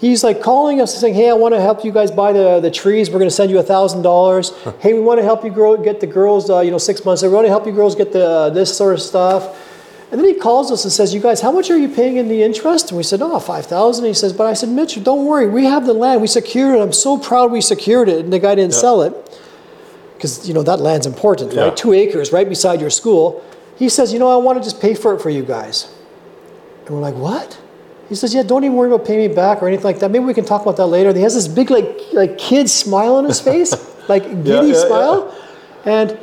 He's like calling us and saying, "Hey, I want to help you guys buy the, the trees. We're going to send you a thousand dollars. Hey, we want to help you grow, get the girls, uh, you know, six months. We want to help you girls get the uh, this sort of stuff." And then he calls us and says, "You guys, how much are you paying in the interest?" And we said, "Oh, five thousand. He says, "But I said, Mitch, don't worry. We have the land. We secured it. I'm so proud we secured it." And the guy didn't sell it because you know that land's important, Yeah. right? Two acres right beside your school. He says, "You know, I want to just pay for it for you guys." And we're like, "What?" He says, "Yeah, don't even worry about paying me back or anything like that. Maybe we can talk about that later." And he has this big, like, like kid smile on his face, like giddy yeah, yeah. smile, and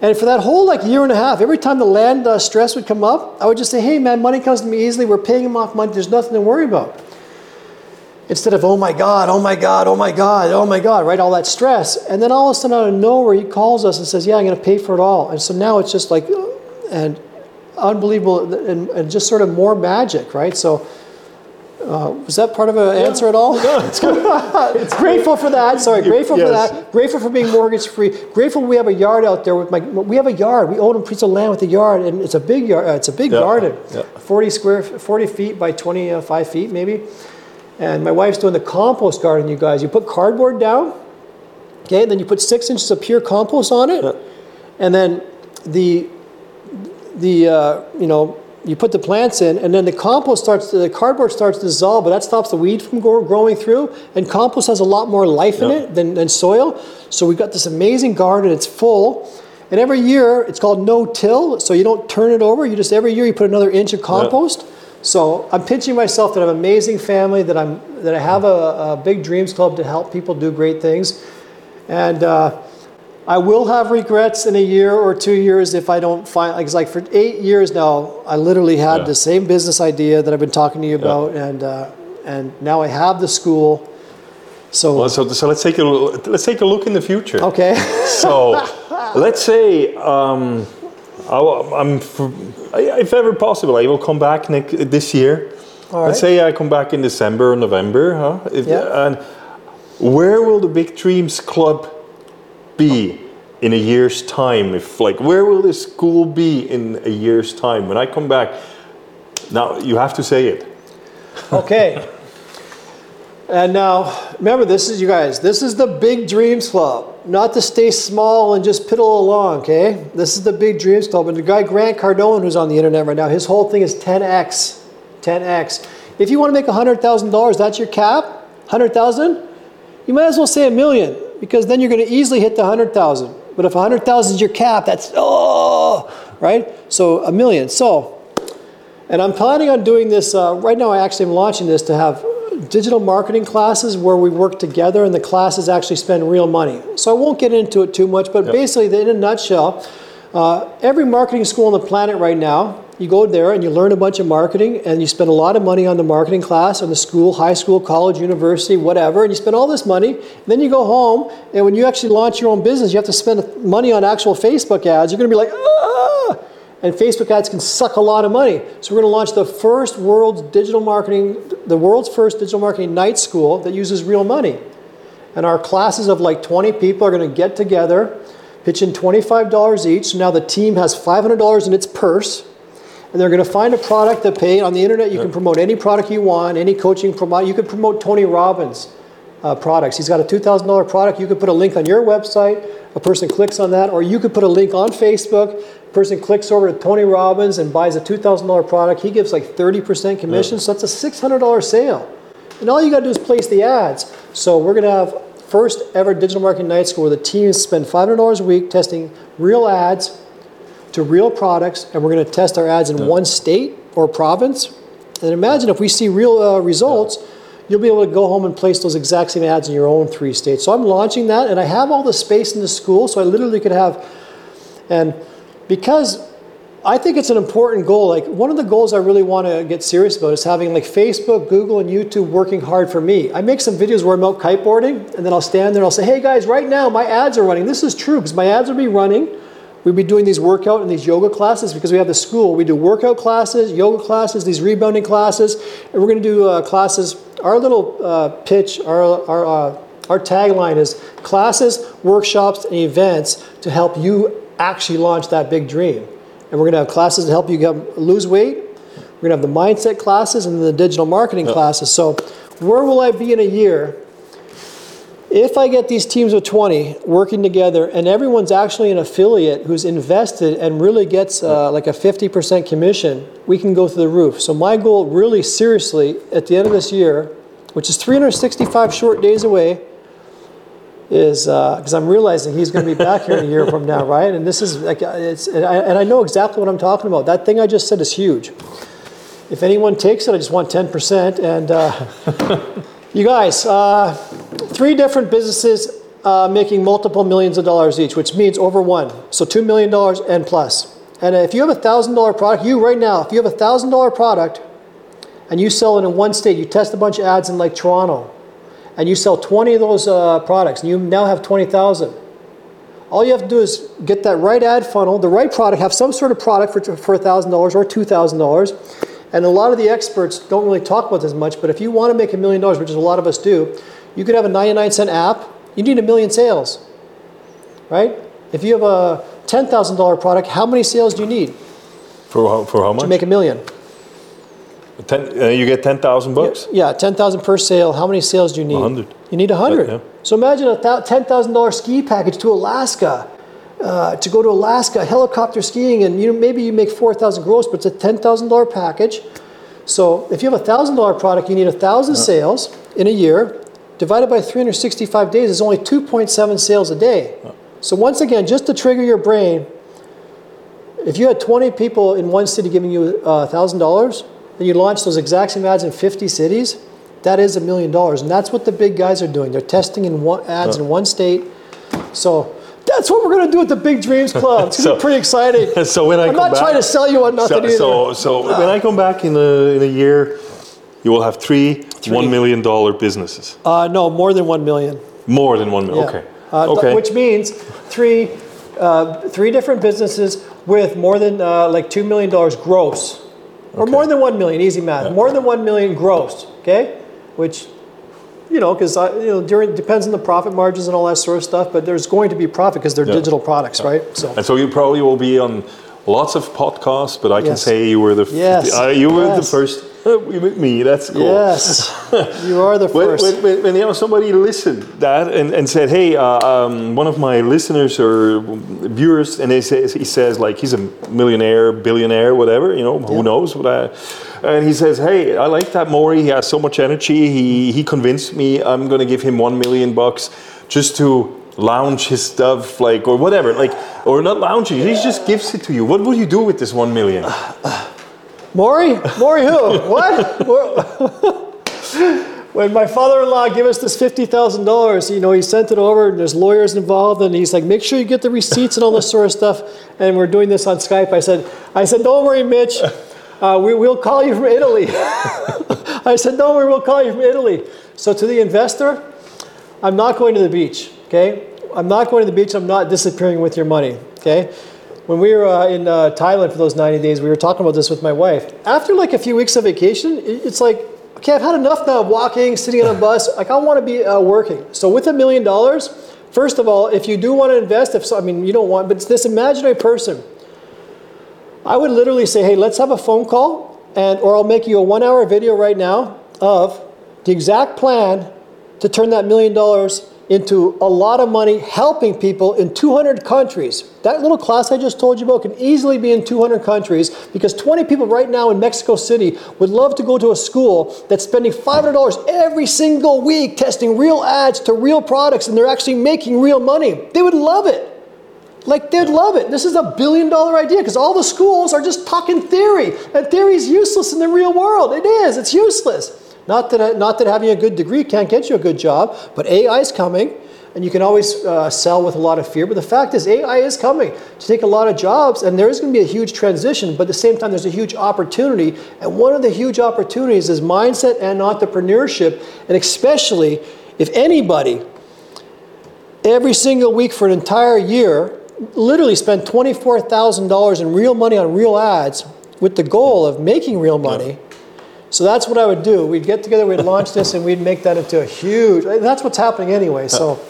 and for that whole like year and a half, every time the land uh, stress would come up, I would just say, "Hey, man, money comes to me easily. We're paying him off money. There's nothing to worry about." Instead of, "Oh my God, oh my God, oh my God, oh my God," right? All that stress, and then all of a sudden, out of nowhere, he calls us and says, "Yeah, I'm going to pay for it all." And so now it's just like, and unbelievable, and, and just sort of more magic, right? So. Uh, was that part of an answer at all? No, it's good. grateful for that. Sorry, grateful for that. Grateful for being mortgage free. Grateful we have a yard out there with my. We have a yard. We own a piece of land with a yard, and it's a big yard. Uh, it's a big Yeah, garden, yeah. forty square, forty feet by twenty-five feet maybe. And my wife's doing the compost garden. You guys, you put cardboard down, okay, and then you put six inches of pure compost on it, Yeah. and then the the uh, you know you put the plants in and then the compost starts the cardboard starts to dissolve but that stops the weed from grow, growing through and compost has a lot more life in it than, than soil. So we've got this amazing garden it's full and every year it's called no till so you don't turn it over you just every year you put another inch of compost. So i'm pinching myself that i have an amazing family that i'm that i have a, a big dreams club to help people do great things. And uh, I will have regrets in a year or two years if I don't find like it's like for eight years now I literally had Yeah. the same business idea that I've been talking to you about and uh, and now I have the school. So Well, so, so let's take a lo- let's take a look in the future. okay, So let's say um, I, am if ever possible, I will come back next, this year. All Let's say I come back in December or November, huh? If- Yeah. And where will the Big Dreams Club be in a year's time? If like, where will this school be in a year's time when I come back? Now you have to say it. okay. And now remember, this is you guys. This is the Big Dreams Club, not to stay small and just piddle along. Okay, this is the Big Dreams Club, and the guy Grant Cardone, who's on the internet right now, his whole thing is 10x, 10x. If you want to make hundred thousand dollars, that's your cap. Hundred thousand, you might as well say a million because then you're going to easily hit the hundred thousand. But if a hundred thousand is your cap, that's oh, right. So a million. So and I'm planning on doing this. Uh, right now, I actually am launching this to have digital marketing classes where we work together and the classes actually spend real money. So I won't get into it too much, but basically, in a nutshell, uh, every marketing school on the planet right now, you go there and you learn a bunch of marketing and you spend a lot of money on the marketing class on the school, high school, college, university, whatever, and you spend all this money. Then you go home, and when you actually launch your own business, you have to spend money on actual Facebook ads. You're going to be like, ah! and Facebook ads can suck a lot of money. So we're going to launch the first world's digital marketing, the world's first digital marketing night school that uses real money. And our classes of like 20 people are going to get together, pitch in $25 each. So now the team has $500 in its purse. And they're going to find a product that pay on the internet. You can promote any product you want, any coaching promote. You could promote Tony Robbins uh, products. He's got a $2,000 product. You could put a link on your website. A person clicks on that, or you could put a link on Facebook. A person clicks over to Tony Robbins and buys a $2,000 product. He gives like 30% commission, so that's a $600 sale. And all you got to do is place the ads. So we're going to have first ever digital marketing night school where the team spend $500 a week testing real ads to real products, and we're going to test our ads in one state or province. And imagine if we see real uh, results, you'll be able to go home and place those exact same ads in your own three states. So I'm launching that, and I have all the space in the school, so I literally could have, and because I think it's an important goal. Like one of the goals I really want to get serious about is having like Facebook, Google, and YouTube working hard for me. I make some videos where I'm out kiteboarding, and then I'll stand there and I'll say, "Hey guys, right now my ads are running. This is true because my ads will be running." We'll be doing these workout and these yoga classes because we have the school. We do workout classes, yoga classes, these rebounding classes, and we're going to do uh, classes. Our little uh, pitch, our our uh, our tagline is classes, workshops, and events to help you actually launch that big dream. And we're going to have classes to help you get, lose weight. We're going to have the mindset classes and the digital marketing classes. So, where will I be in a year if I get these teams of 20 working together and everyone's actually an affiliate who's invested and really gets uh, like a 50% commission, we can go through the roof. So, my goal, really seriously, at the end of this year, which is 365 short days away, is because uh, I'm realizing he's going to be back here in a year from now, right? And this is like it's and I, and I know exactly what I'm talking about. That thing I just said is huge. If anyone takes it, I just want 10%. And uh, you guys, uh, three different businesses uh, making multiple millions of dollars each, which means over one. So $2 million and and plus. And if you have a $1,000 product, you right now, if you have a $1,000 product and you sell it in one state, you test a bunch of ads in like Toronto, and you sell 20 of those uh, products, and you now have 20,000. All you have to do is get that right ad funnel, the right product, have some sort of product for, for $1,000 or $2,000. And a lot of the experts don't really talk about this much, but if you want to make a million dollars, which is a lot of us do, you could have a 99 cent app, you need a million sales, right? If you have a $10,000 product, how many sales do you need For how, for how much? to make a million? Ten, uh, you get 10,000 bucks? Yeah, 10,000 per sale. How many sales do you need? 100. You need 100. Yeah. So imagine a $10,000 ski package to Alaska. Uh, to go to Alaska, helicopter skiing, and you know, maybe you make 4,000 gross, but it's a $10,000 package. So if you have a $1,000 product, you need 1,000 sales in a year. Divided by 365 days is only 2.7 sales a day. So once again, just to trigger your brain, if you had 20 people in one city giving you uh, $1,000, and you launch those exact same ads in 50 cities, that is a million dollars. And that's what the big guys are doing. They're testing in one, ads in one state. So that's what we're going to do at the Big Dreams Club. It's going to So- be pretty exciting. So when I I'm not back- trying to sell you on nothing So, either. so, so when I come back in a, in a year, you will have three, $1 million businesses. uh, no, more than one million. More than 1 million. Yeah. Okay. Uh, th- okay. Which means three, uh, three different businesses with more than uh, like two million dollars gross, or more than one million. Easy math. More than one million gross. Okay, which you know, because you know, during depends on the profit margins and all that sort of stuff. But there's going to be profit because they're Yeah. digital products, right? So And so you probably will be on lots of podcasts, but I can say you were the f- Yes. uh, you were the first me. That's cool. yes, you are the first. when, when, when, you know, somebody listened that and, and said, "Hey, uh, um, one of my listeners or viewers," and they say, he says like he's a millionaire, billionaire, whatever, you know, who knows what I. And he says, "Hey, I like that Maury. He has so much energy. He he convinced me. I'm going to give him one million bucks just to lounge his stuff, like or whatever, like or not lounging. He just gives it to you. What would you do with this one million? Maury? Maury who? what? when my father-in-law gave us this $50,000, you know, he sent it over and there's lawyers involved and he's like, make sure you get the receipts and all this sort of stuff. And we're doing this on Skype. I said, I said, don't worry, Mitch. Uh, we, we'll call you from Italy. I said, don't worry, we'll call you from Italy. So to the investor, I'm not going to the beach, okay? I'm not going to the beach. I'm not disappearing with your money, okay? When we were uh, in uh, Thailand for those 90 days, we were talking about this with my wife. After like a few weeks of vacation, it's like, okay, I've had enough now of walking, sitting on a bus. Like, I want to be uh, working. So, with a million dollars, first of all, if you do want to invest, if so, I mean, you don't want, but it's this imaginary person. I would literally say, hey, let's have a phone call, and or I'll make you a one hour video right now of the exact plan to turn that million dollars into a lot of money helping people in 200 countries. That little class I just told you about can easily be in 200 countries because 20 people right now in Mexico City would love to go to a school that's spending $500 every single week testing real ads to real products and they're actually making real money. They would love it. Like they'd love it. This is a billion dollar idea because all the schools are just talking theory, and theory is useless in the real world. It is. It's useless. Not that not that having a good degree can't get you a good job, but AI is coming, and you can always uh, sell with a lot of fear. But the fact is, AI is coming to take a lot of jobs, and there is going to be a huge transition. But at the same time, there's a huge opportunity, and one of the huge opportunities is mindset and entrepreneurship, and especially if anybody every single week for an entire year, literally spend $24,000 in real money on real ads with the goal of making real money. So that's what I would do. We'd get together, we'd launch this, and we'd make that into a huge. That's what's happening anyway. So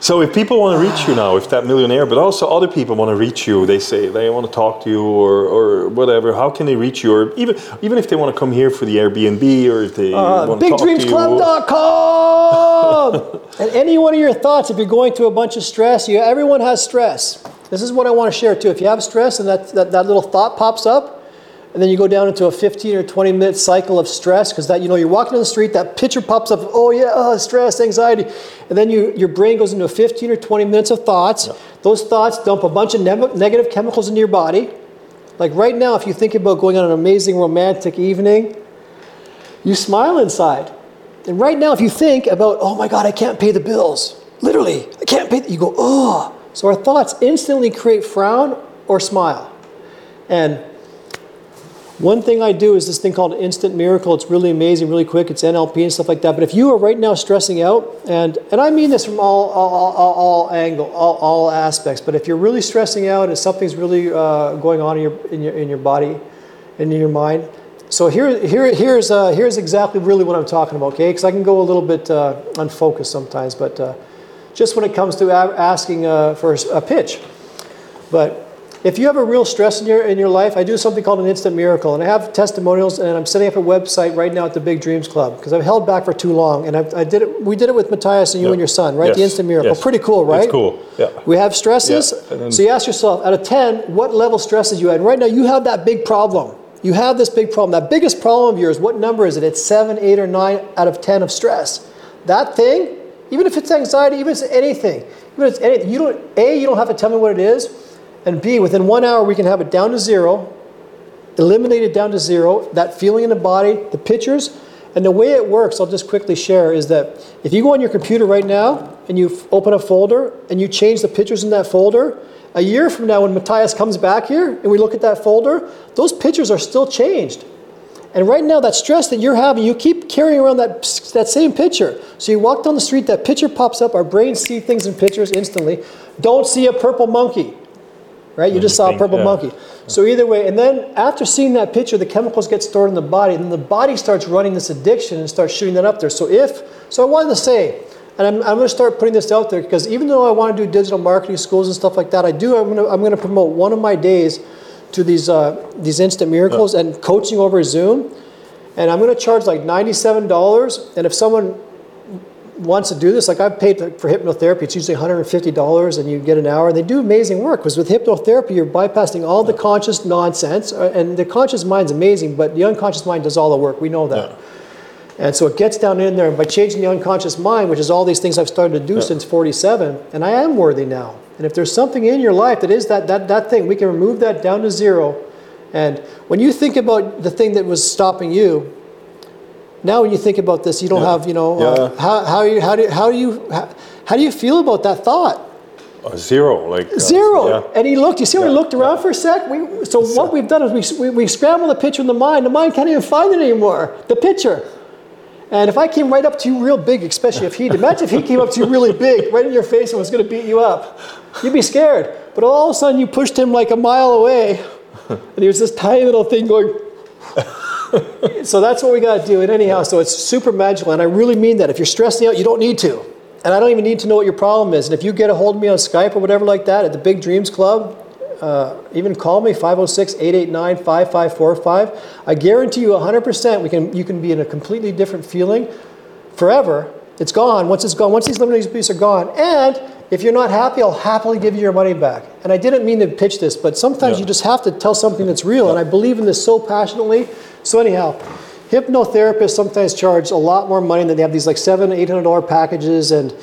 So if people want to reach you now, if that millionaire, but also other people want to reach you, they say they want to talk to you or, or whatever. How can they reach you? Or even even if they want to come here for the Airbnb, or if they uh, want to talk to you. BigDreamsClub.com. and any one of your thoughts, if you're going through a bunch of stress, you, everyone has stress. This is what I want to share too. If you have stress and that, that, that little thought pops up, and then you go down into a 15 or 20 minute cycle of stress because that you know you're walking on the street that picture pops up oh yeah oh, stress anxiety. And then you, your brain goes into 15 or 20 minutes of thoughts. Those thoughts dump a bunch of ne- negative chemicals into your body. Like right now if you think about going on an amazing romantic evening you smile inside. And right now if you think about oh my god i can't pay the bills. Literally i can't pay you go oh so our thoughts instantly create frown or smile. And one thing I do is this thing called Instant Miracle. It's really amazing, really quick. It's NLP and stuff like that. But if you are right now stressing out, and and I mean this from all all, all, all angle, all, all aspects. But if you're really stressing out and something's really uh, going on in your in your in your body, and in your mind, so here here here's uh, here's exactly really what I'm talking about. Okay, because I can go a little bit uh, unfocused sometimes, but uh, just when it comes to asking uh, for a pitch, but if you have a real stress in your in your life, I do something called an instant miracle, and I have testimonials, and I'm setting up a website right now at the Big Dreams Club because I've held back for too long, and I've, I did it. We did it with Matthias and you Yeah. and your son, right? The instant miracle, Yes. pretty cool, right? It's cool. Yeah. We have stresses, Yeah, so you ask yourself, out of ten, what level stresses you had? And right now, you have that big problem. You have this big problem. That biggest problem of yours, what number is it? It's seven, eight, or nine out of ten of stress. That thing, even if it's anxiety, even if it's anything, even if it's anything, you don't. A, you don't have to tell me what it is, and B, within one hour, we can have it down to zero, eliminate it down to zero. That feeling in the body, the pictures, and the way it works. I'll just quickly share is that if you go on your computer right now and you open a folder and you change the pictures in that folder, a year from now, when Matthias comes back here and we look at that folder, those pictures are still changed. And right now, that stress that you're having, you keep carrying around that, that same picture. So you walk down the street, that picture pops up, our brains see things in pictures instantly. Don't see a purple monkey, right? You just saw a purple yeah. monkey. So either way, and then after seeing that picture, the chemicals get stored in the body, and the body starts running this addiction and starts shooting that up there. So if, so I wanted to say, and I'm, I'm going to start putting this out there because even though I want to do digital marketing schools and stuff like that, I do. I'm going to I'm going to promote one of my days to these uh, these instant miracles and coaching over Zoom, and I'm going to charge like ninety-seven dollars. And if someone wants to do this, like I've paid for hypnotherapy, it's usually $150 and you get an hour. They do amazing work because with hypnotherapy, you're bypassing all the conscious nonsense. uh, And the conscious mind's amazing, but the unconscious mind does all the work. We know that. And so it gets down in there, and by changing the unconscious mind, which is all these things I've started to do since 47, and I am worthy now. And if there's something in your life that is that, that, that thing, we can remove that down to zero. And when you think about the thing that was stopping you, now when you think about this, you don't Yeah. have, you know, uh, Yeah. how, how, you, how, do, how, do you, how, how do you feel about that thought? Uh, zero, like uh, Zero. yeah. And he looked, you see how he looked around for a sec? We, so what we've done is we, we, we scramble the picture in the mind. The mind can't even find it anymore, the picture. And if I came right up to you real big, especially if he, imagine if he came up to you really big, right in your face and was going to beat you up. You'd be scared. But all of a sudden you pushed him like a mile away and he was this tiny little thing going. so that's what we got to do. And anyhow, so it's super magical. And I really mean that. If you're stressing out, you don't need to. And I don't even need to know what your problem is. And if you get a hold of me on Skype or whatever like that at the Big Dreams Club, uh, even call me 506-889-5545 i guarantee you 100% we can, you can be in a completely different feeling forever it's gone once it's gone once these limiting beliefs are gone and if you're not happy i'll happily give you your money back and i didn't mean to pitch this but sometimes Yeah. you just have to tell something that's real and i believe in this so passionately so anyhow hypnotherapists sometimes charge a lot more money than they have these like seven eight hundred dollar packages and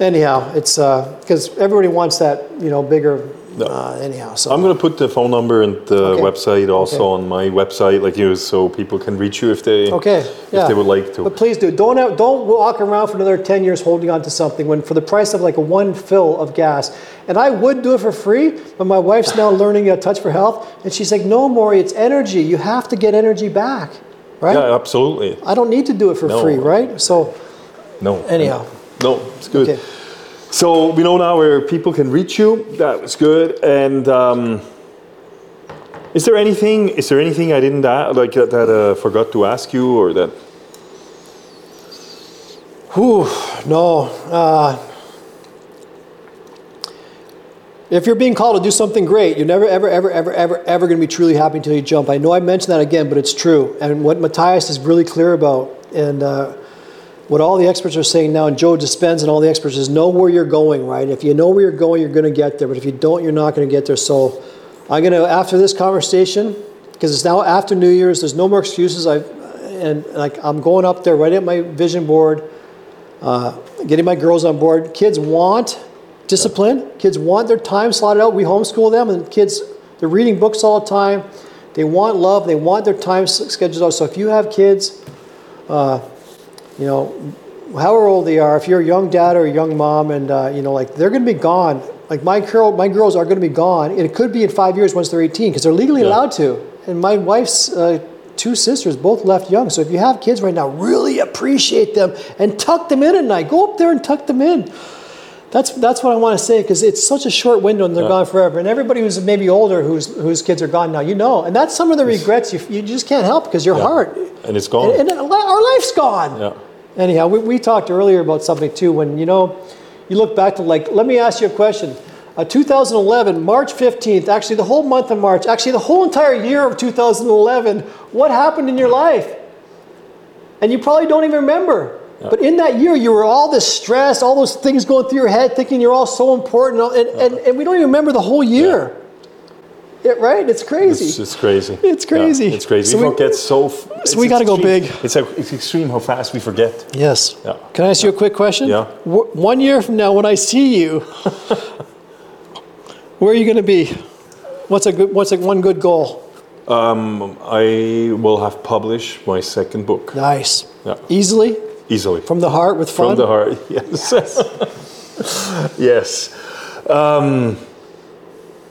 anyhow it's uh, because everybody wants that you know bigger uh, anyhow so I'm going to put the phone number and the Okay. website also Okay. on my website, like you, so people can reach you if they Okay, if yeah. they would like to. But please do. Don't don't walk around for another 10 years holding on to something when for the price of like a one fill of gas. And I would do it for free, but my wife's now learning uh, Touch for Health, and she's like, "No, Maury, it's energy. You have to get energy back, right? yeah, absolutely. I don't need to do it for No. free, right? So No. anyhow, No, it's good. Okay. So we know now where people can reach you. That was good. And um, is there anything? Is there anything I didn't a- like that, that uh, forgot to ask you, or that? whew, no. Uh, if you're being called to do something great, you're never, ever, ever, ever, ever, ever going to be truly happy until you jump. I know I mentioned that again, but it's true. And what Matthias is really clear about, and uh, what all the experts are saying now, and Joe Dispenza and all the experts is know where you're going, right? If you know where you're going, you're going to get there. But if you don't, you're not going to get there. So I'm going to, after this conversation, because it's now after New Year's, there's no more excuses. I and like I'm going up there, right at my vision board, uh, getting my girls on board. Kids want discipline. Kids want their time slotted out. We homeschool them, and kids they're reading books all the time. They want love. They want their time scheduled out. So if you have kids, uh, you know, however old they are, if you're a young dad or a young mom, and uh, you know, like they're going to be gone. Like my girl, my girls are going to be gone, and it could be in five years once they're 18 because they're legally Yeah. allowed to. And my wife's uh, two sisters both left young. So if you have kids right now, really appreciate them and tuck them in at night. Go up there and tuck them in. That's that's what I want to say because it's such a short window and they're gone forever. And everybody who's maybe older, whose whose kids are gone now, you know, and that's some of the regrets you, you just can't help because your Yeah. heart And it's gone. and, and our life's gone. Yeah. Anyhow, we, we talked earlier about something too. When you know, you look back to like, let me ask you a question. Uh, 2011, March 15th, actually the whole month of March, actually the whole entire year of 2011, what happened in your life? And you probably don't even remember. But in that year, you were all this stress, all those things going through your head, thinking you're all so important, and, and, and we don't even remember the whole year. Yeah, right? It's crazy. It's, it's crazy. It's crazy. Yeah, it's crazy. So we we- forget so. f- it's we gotta go big. It's, a, it's extreme how fast we forget. Yes. Yeah. Can I ask you a quick question? Yeah. W- one year from now, when I see you, where are you going to be? What's a good? What's a one good goal? Um, I will have published my second book Nice. Yeah. Easily easily from the heart with fun. from the heart. Yes. yes. Um,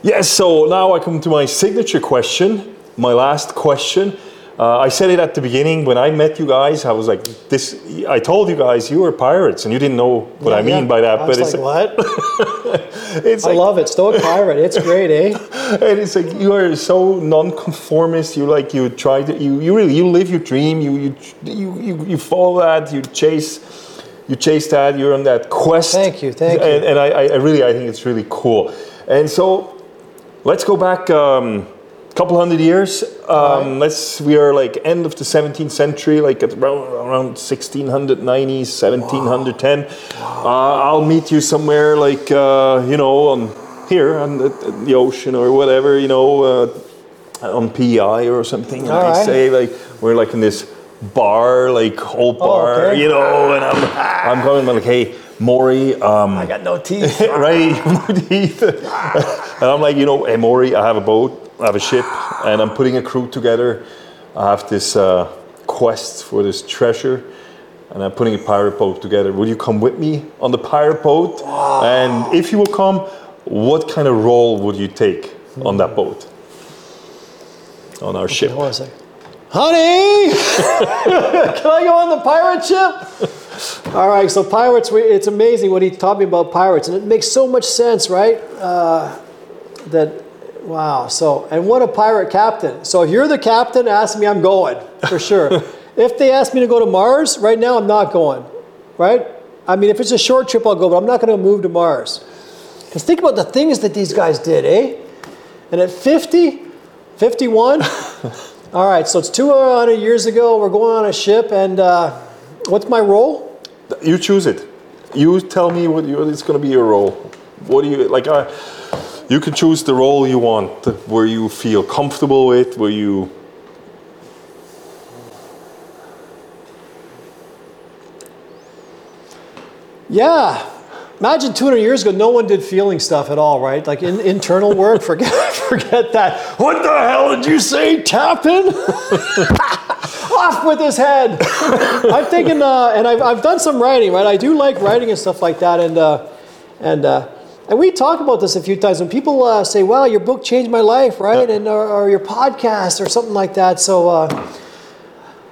yes. So now I come to my signature question, my last question. Uh, I said it at the beginning when I met you guys. I was like, "This." I told you guys you were pirates, and you didn't know what I mean yeah. by that. I but was it's like, what? it's I like, love it. Stoic pirate. It's great, eh? and it's like you are so non-conformist. You like you try to you, you really you live your dream. You you you you, you follow that. You chase you chase that. You're on that quest. Thank you, thank you. And, and I, I really I think it's really cool. And so let's go back um, couple hundred years. Um, Let's we are like end of the 17th century, like at around around 1690, 1710. Uh, I'll meet you somewhere like uh, you know on here on the, the ocean or whatever, you know, uh, on PEI or something. And I right. say like we're like in this bar, like old bar, Oh, okay. you know, and I'm I'm going like, hey, Maury. Um, I got no teeth. right? No teeth. and I'm like, you know, hey, Maury, I have a boat, I have a ship, and I'm putting a crew together. I have this uh, quest for this treasure, and I'm putting a pirate boat together. Would you come with me on the pirate boat? And if you will come, what kind of role would you take on that boat? On our ship. Hold on a second. Honey! Can I go on the pirate ship? All right, so pirates, we, it's amazing what he taught me about pirates, and it makes so much sense, right? Uh, that, wow, so, and what a pirate captain. So if you're the captain, ask me, I'm going, for sure. if they ask me to go to Mars, right now I'm not going, right? I mean, if it's a short trip, I'll go, but I'm not going to move to Mars. Because think about the things that these guys did, eh? And at 50, 51, all right, so it's 200 years ago, we're going on a ship, and uh, what's my role? You choose it. You tell me what you, it's going to be your role. What do you like? Uh, you can choose the role you want, where you feel comfortable with, where you. Yeah. Imagine 200 years ago, no one did feeling stuff at all, right? Like in, internal work, forget, forget that. What the hell did you say, tapping? Off with his head. I'm thinking, uh, and I've, I've done some writing, right? I do like writing and stuff like that, and uh, and uh, and we talk about this a few times when people uh, say, "Wow, your book changed my life," right? And or, or your podcast or something like that. So. Uh,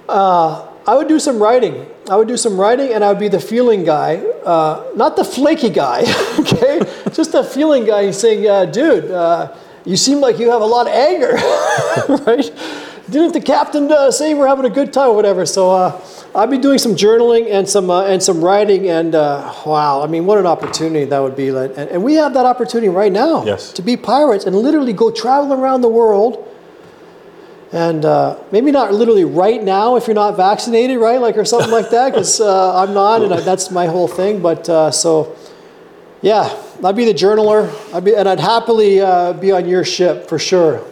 uh, I would do some writing. I would do some writing, and I would be the feeling guy, uh, not the flaky guy. okay, just the feeling guy saying, uh, "Dude, uh, you seem like you have a lot of anger, right? Didn't the captain uh, say we're having a good time or whatever?" So uh, I'd be doing some journaling and some uh, and some writing, and wow, I mean, what an opportunity that would be! Like, and, and we have that opportunity right now Yes. to be pirates and literally go travel around the world and uh, maybe not literally right now if you're not vaccinated, right? Like or something like that, because uh, I'm not, and I, that's my whole thing. But uh, so, yeah, I'd be the journaler, I'd be, and I'd happily uh, be on your ship for sure.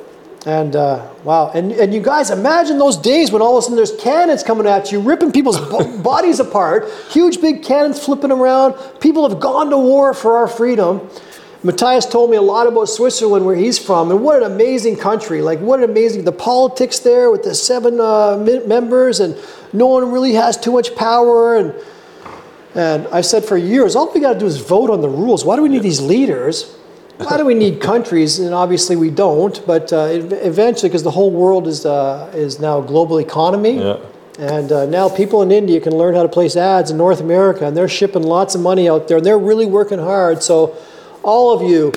And uh, wow, and and you guys imagine those days when all of a sudden there's cannons coming at you, ripping people's bo- bodies apart, huge big cannons flipping around. People have gone to war for our freedom. Matthias told me a lot about Switzerland, where he's from, and what an amazing country! Like what an amazing the politics there with the seven uh, members, and no one really has too much power. And and I said for years, all we got to do is vote on the rules. Why do we need these leaders? Why do we need countries? And obviously we don't. But uh, eventually, because the whole world is uh, is now a global economy. Yeah. And uh, now people in India can learn how to place ads in North America, and they're shipping lots of money out there, and they're really working hard. So, all of you,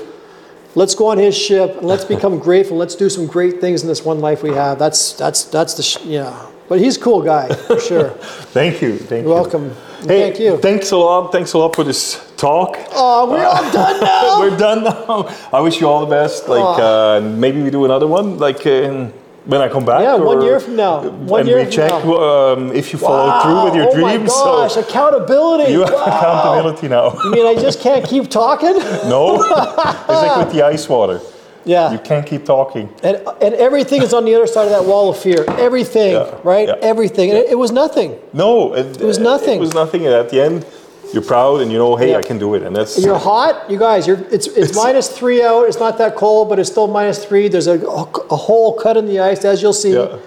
let's go on his ship and let's become grateful. Let's do some great things in this one life we have. That's that's that's the sh- yeah. But he's a cool guy for sure. Thank you. Thank You're you. welcome. Hey, Thank you. Thanks a lot. Thanks a lot for this talk. Oh, we're all done now. We're done now. I wish you all the best. Like uh, maybe we do another one, like uh, in, when I come back. Yeah, one year from now. One and year we from check now. um, if you follow through with your Wow, dreams. Oh my gosh, so accountability. you have Wow. accountability now. You mean I just can't keep talking? no, it's like with the ice water. Yeah. You can't keep talking. And, and everything is on the other side of that wall of fear. Everything, Yeah, right? yeah. Everything. And it, it was nothing. No, it, was nothing. It was nothing. And at the end, you're proud and you know, hey, Yeah. I can do it. And that's You're hot, you guys. You're it's it's, minus three out. It's not that cold, but it's still minus three. There's a, a hole cut in the ice, as you'll see. Yeah.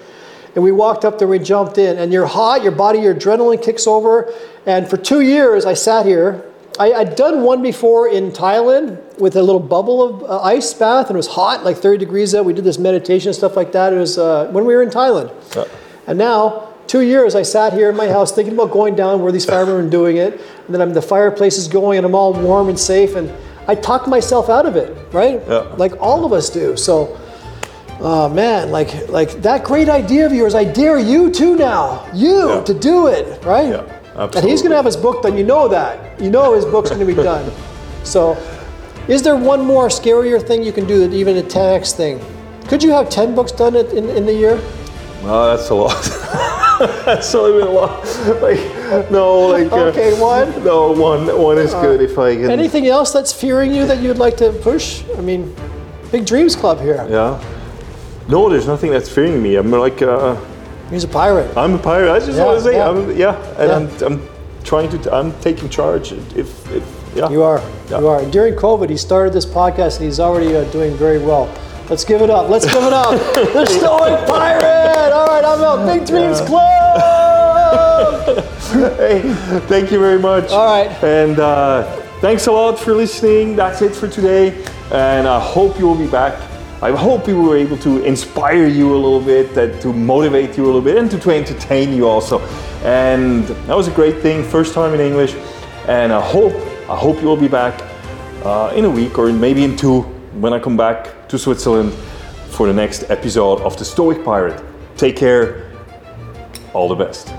And we walked up there, we jumped in, and you're hot. Your body, your adrenaline kicks over. And for two years, I sat here. I, I'd done one before in Thailand with a little bubble of uh, ice bath, and it was hot, like 30 degrees out. We did this meditation and stuff like that. It was uh, when we were in Thailand. Yeah. And now, two years, I sat here in my house thinking about going down where these firemen are doing it. And then I'm, the fireplace is going and I'm all warm and safe. And I talk myself out of it, right? Yeah. Like all of us do. So, oh man, like, like that great idea of yours, I dare you to now. You Yeah. to do it, right? Yeah, And he's going to have his book done. You know that. You know his book's going to be done. So, is there one more scarier thing you can do that even a 10x thing? Could you have 10 books done in, in, the year? No, that's a lot. that's little bit a lot. Like no, like uh, Okay, one. No, one one is good if I can. Anything else that's fearing you that you'd like to push? I mean, big dreams club here. Yeah. No, there's nothing that's fearing me. I'm like uh, He's a pirate. I'm a pirate. I just Yeah, want to say yeah. I'm yeah, and Yeah. I'm I'm trying to I'm taking charge. If if yeah. You are. Yeah. You are. And during COVID, he started this podcast and he's already uh, doing very well. Let's give it up. Let's give it up. the Stoic Pirate. All right, I'm out. Big Dreams Club. Hey, thank you very much. All right. And uh, thanks a lot for listening. That's it for today. And I hope you will be back. I hope we were able to inspire you a little bit, that to motivate you a little bit, and to, to entertain you also. And that was a great thing, first time in English. And I hope, I hope you will be back uh, in a week or maybe in two when I come back to Switzerland for the next episode of the Stoic Pirate. Take care. All the best.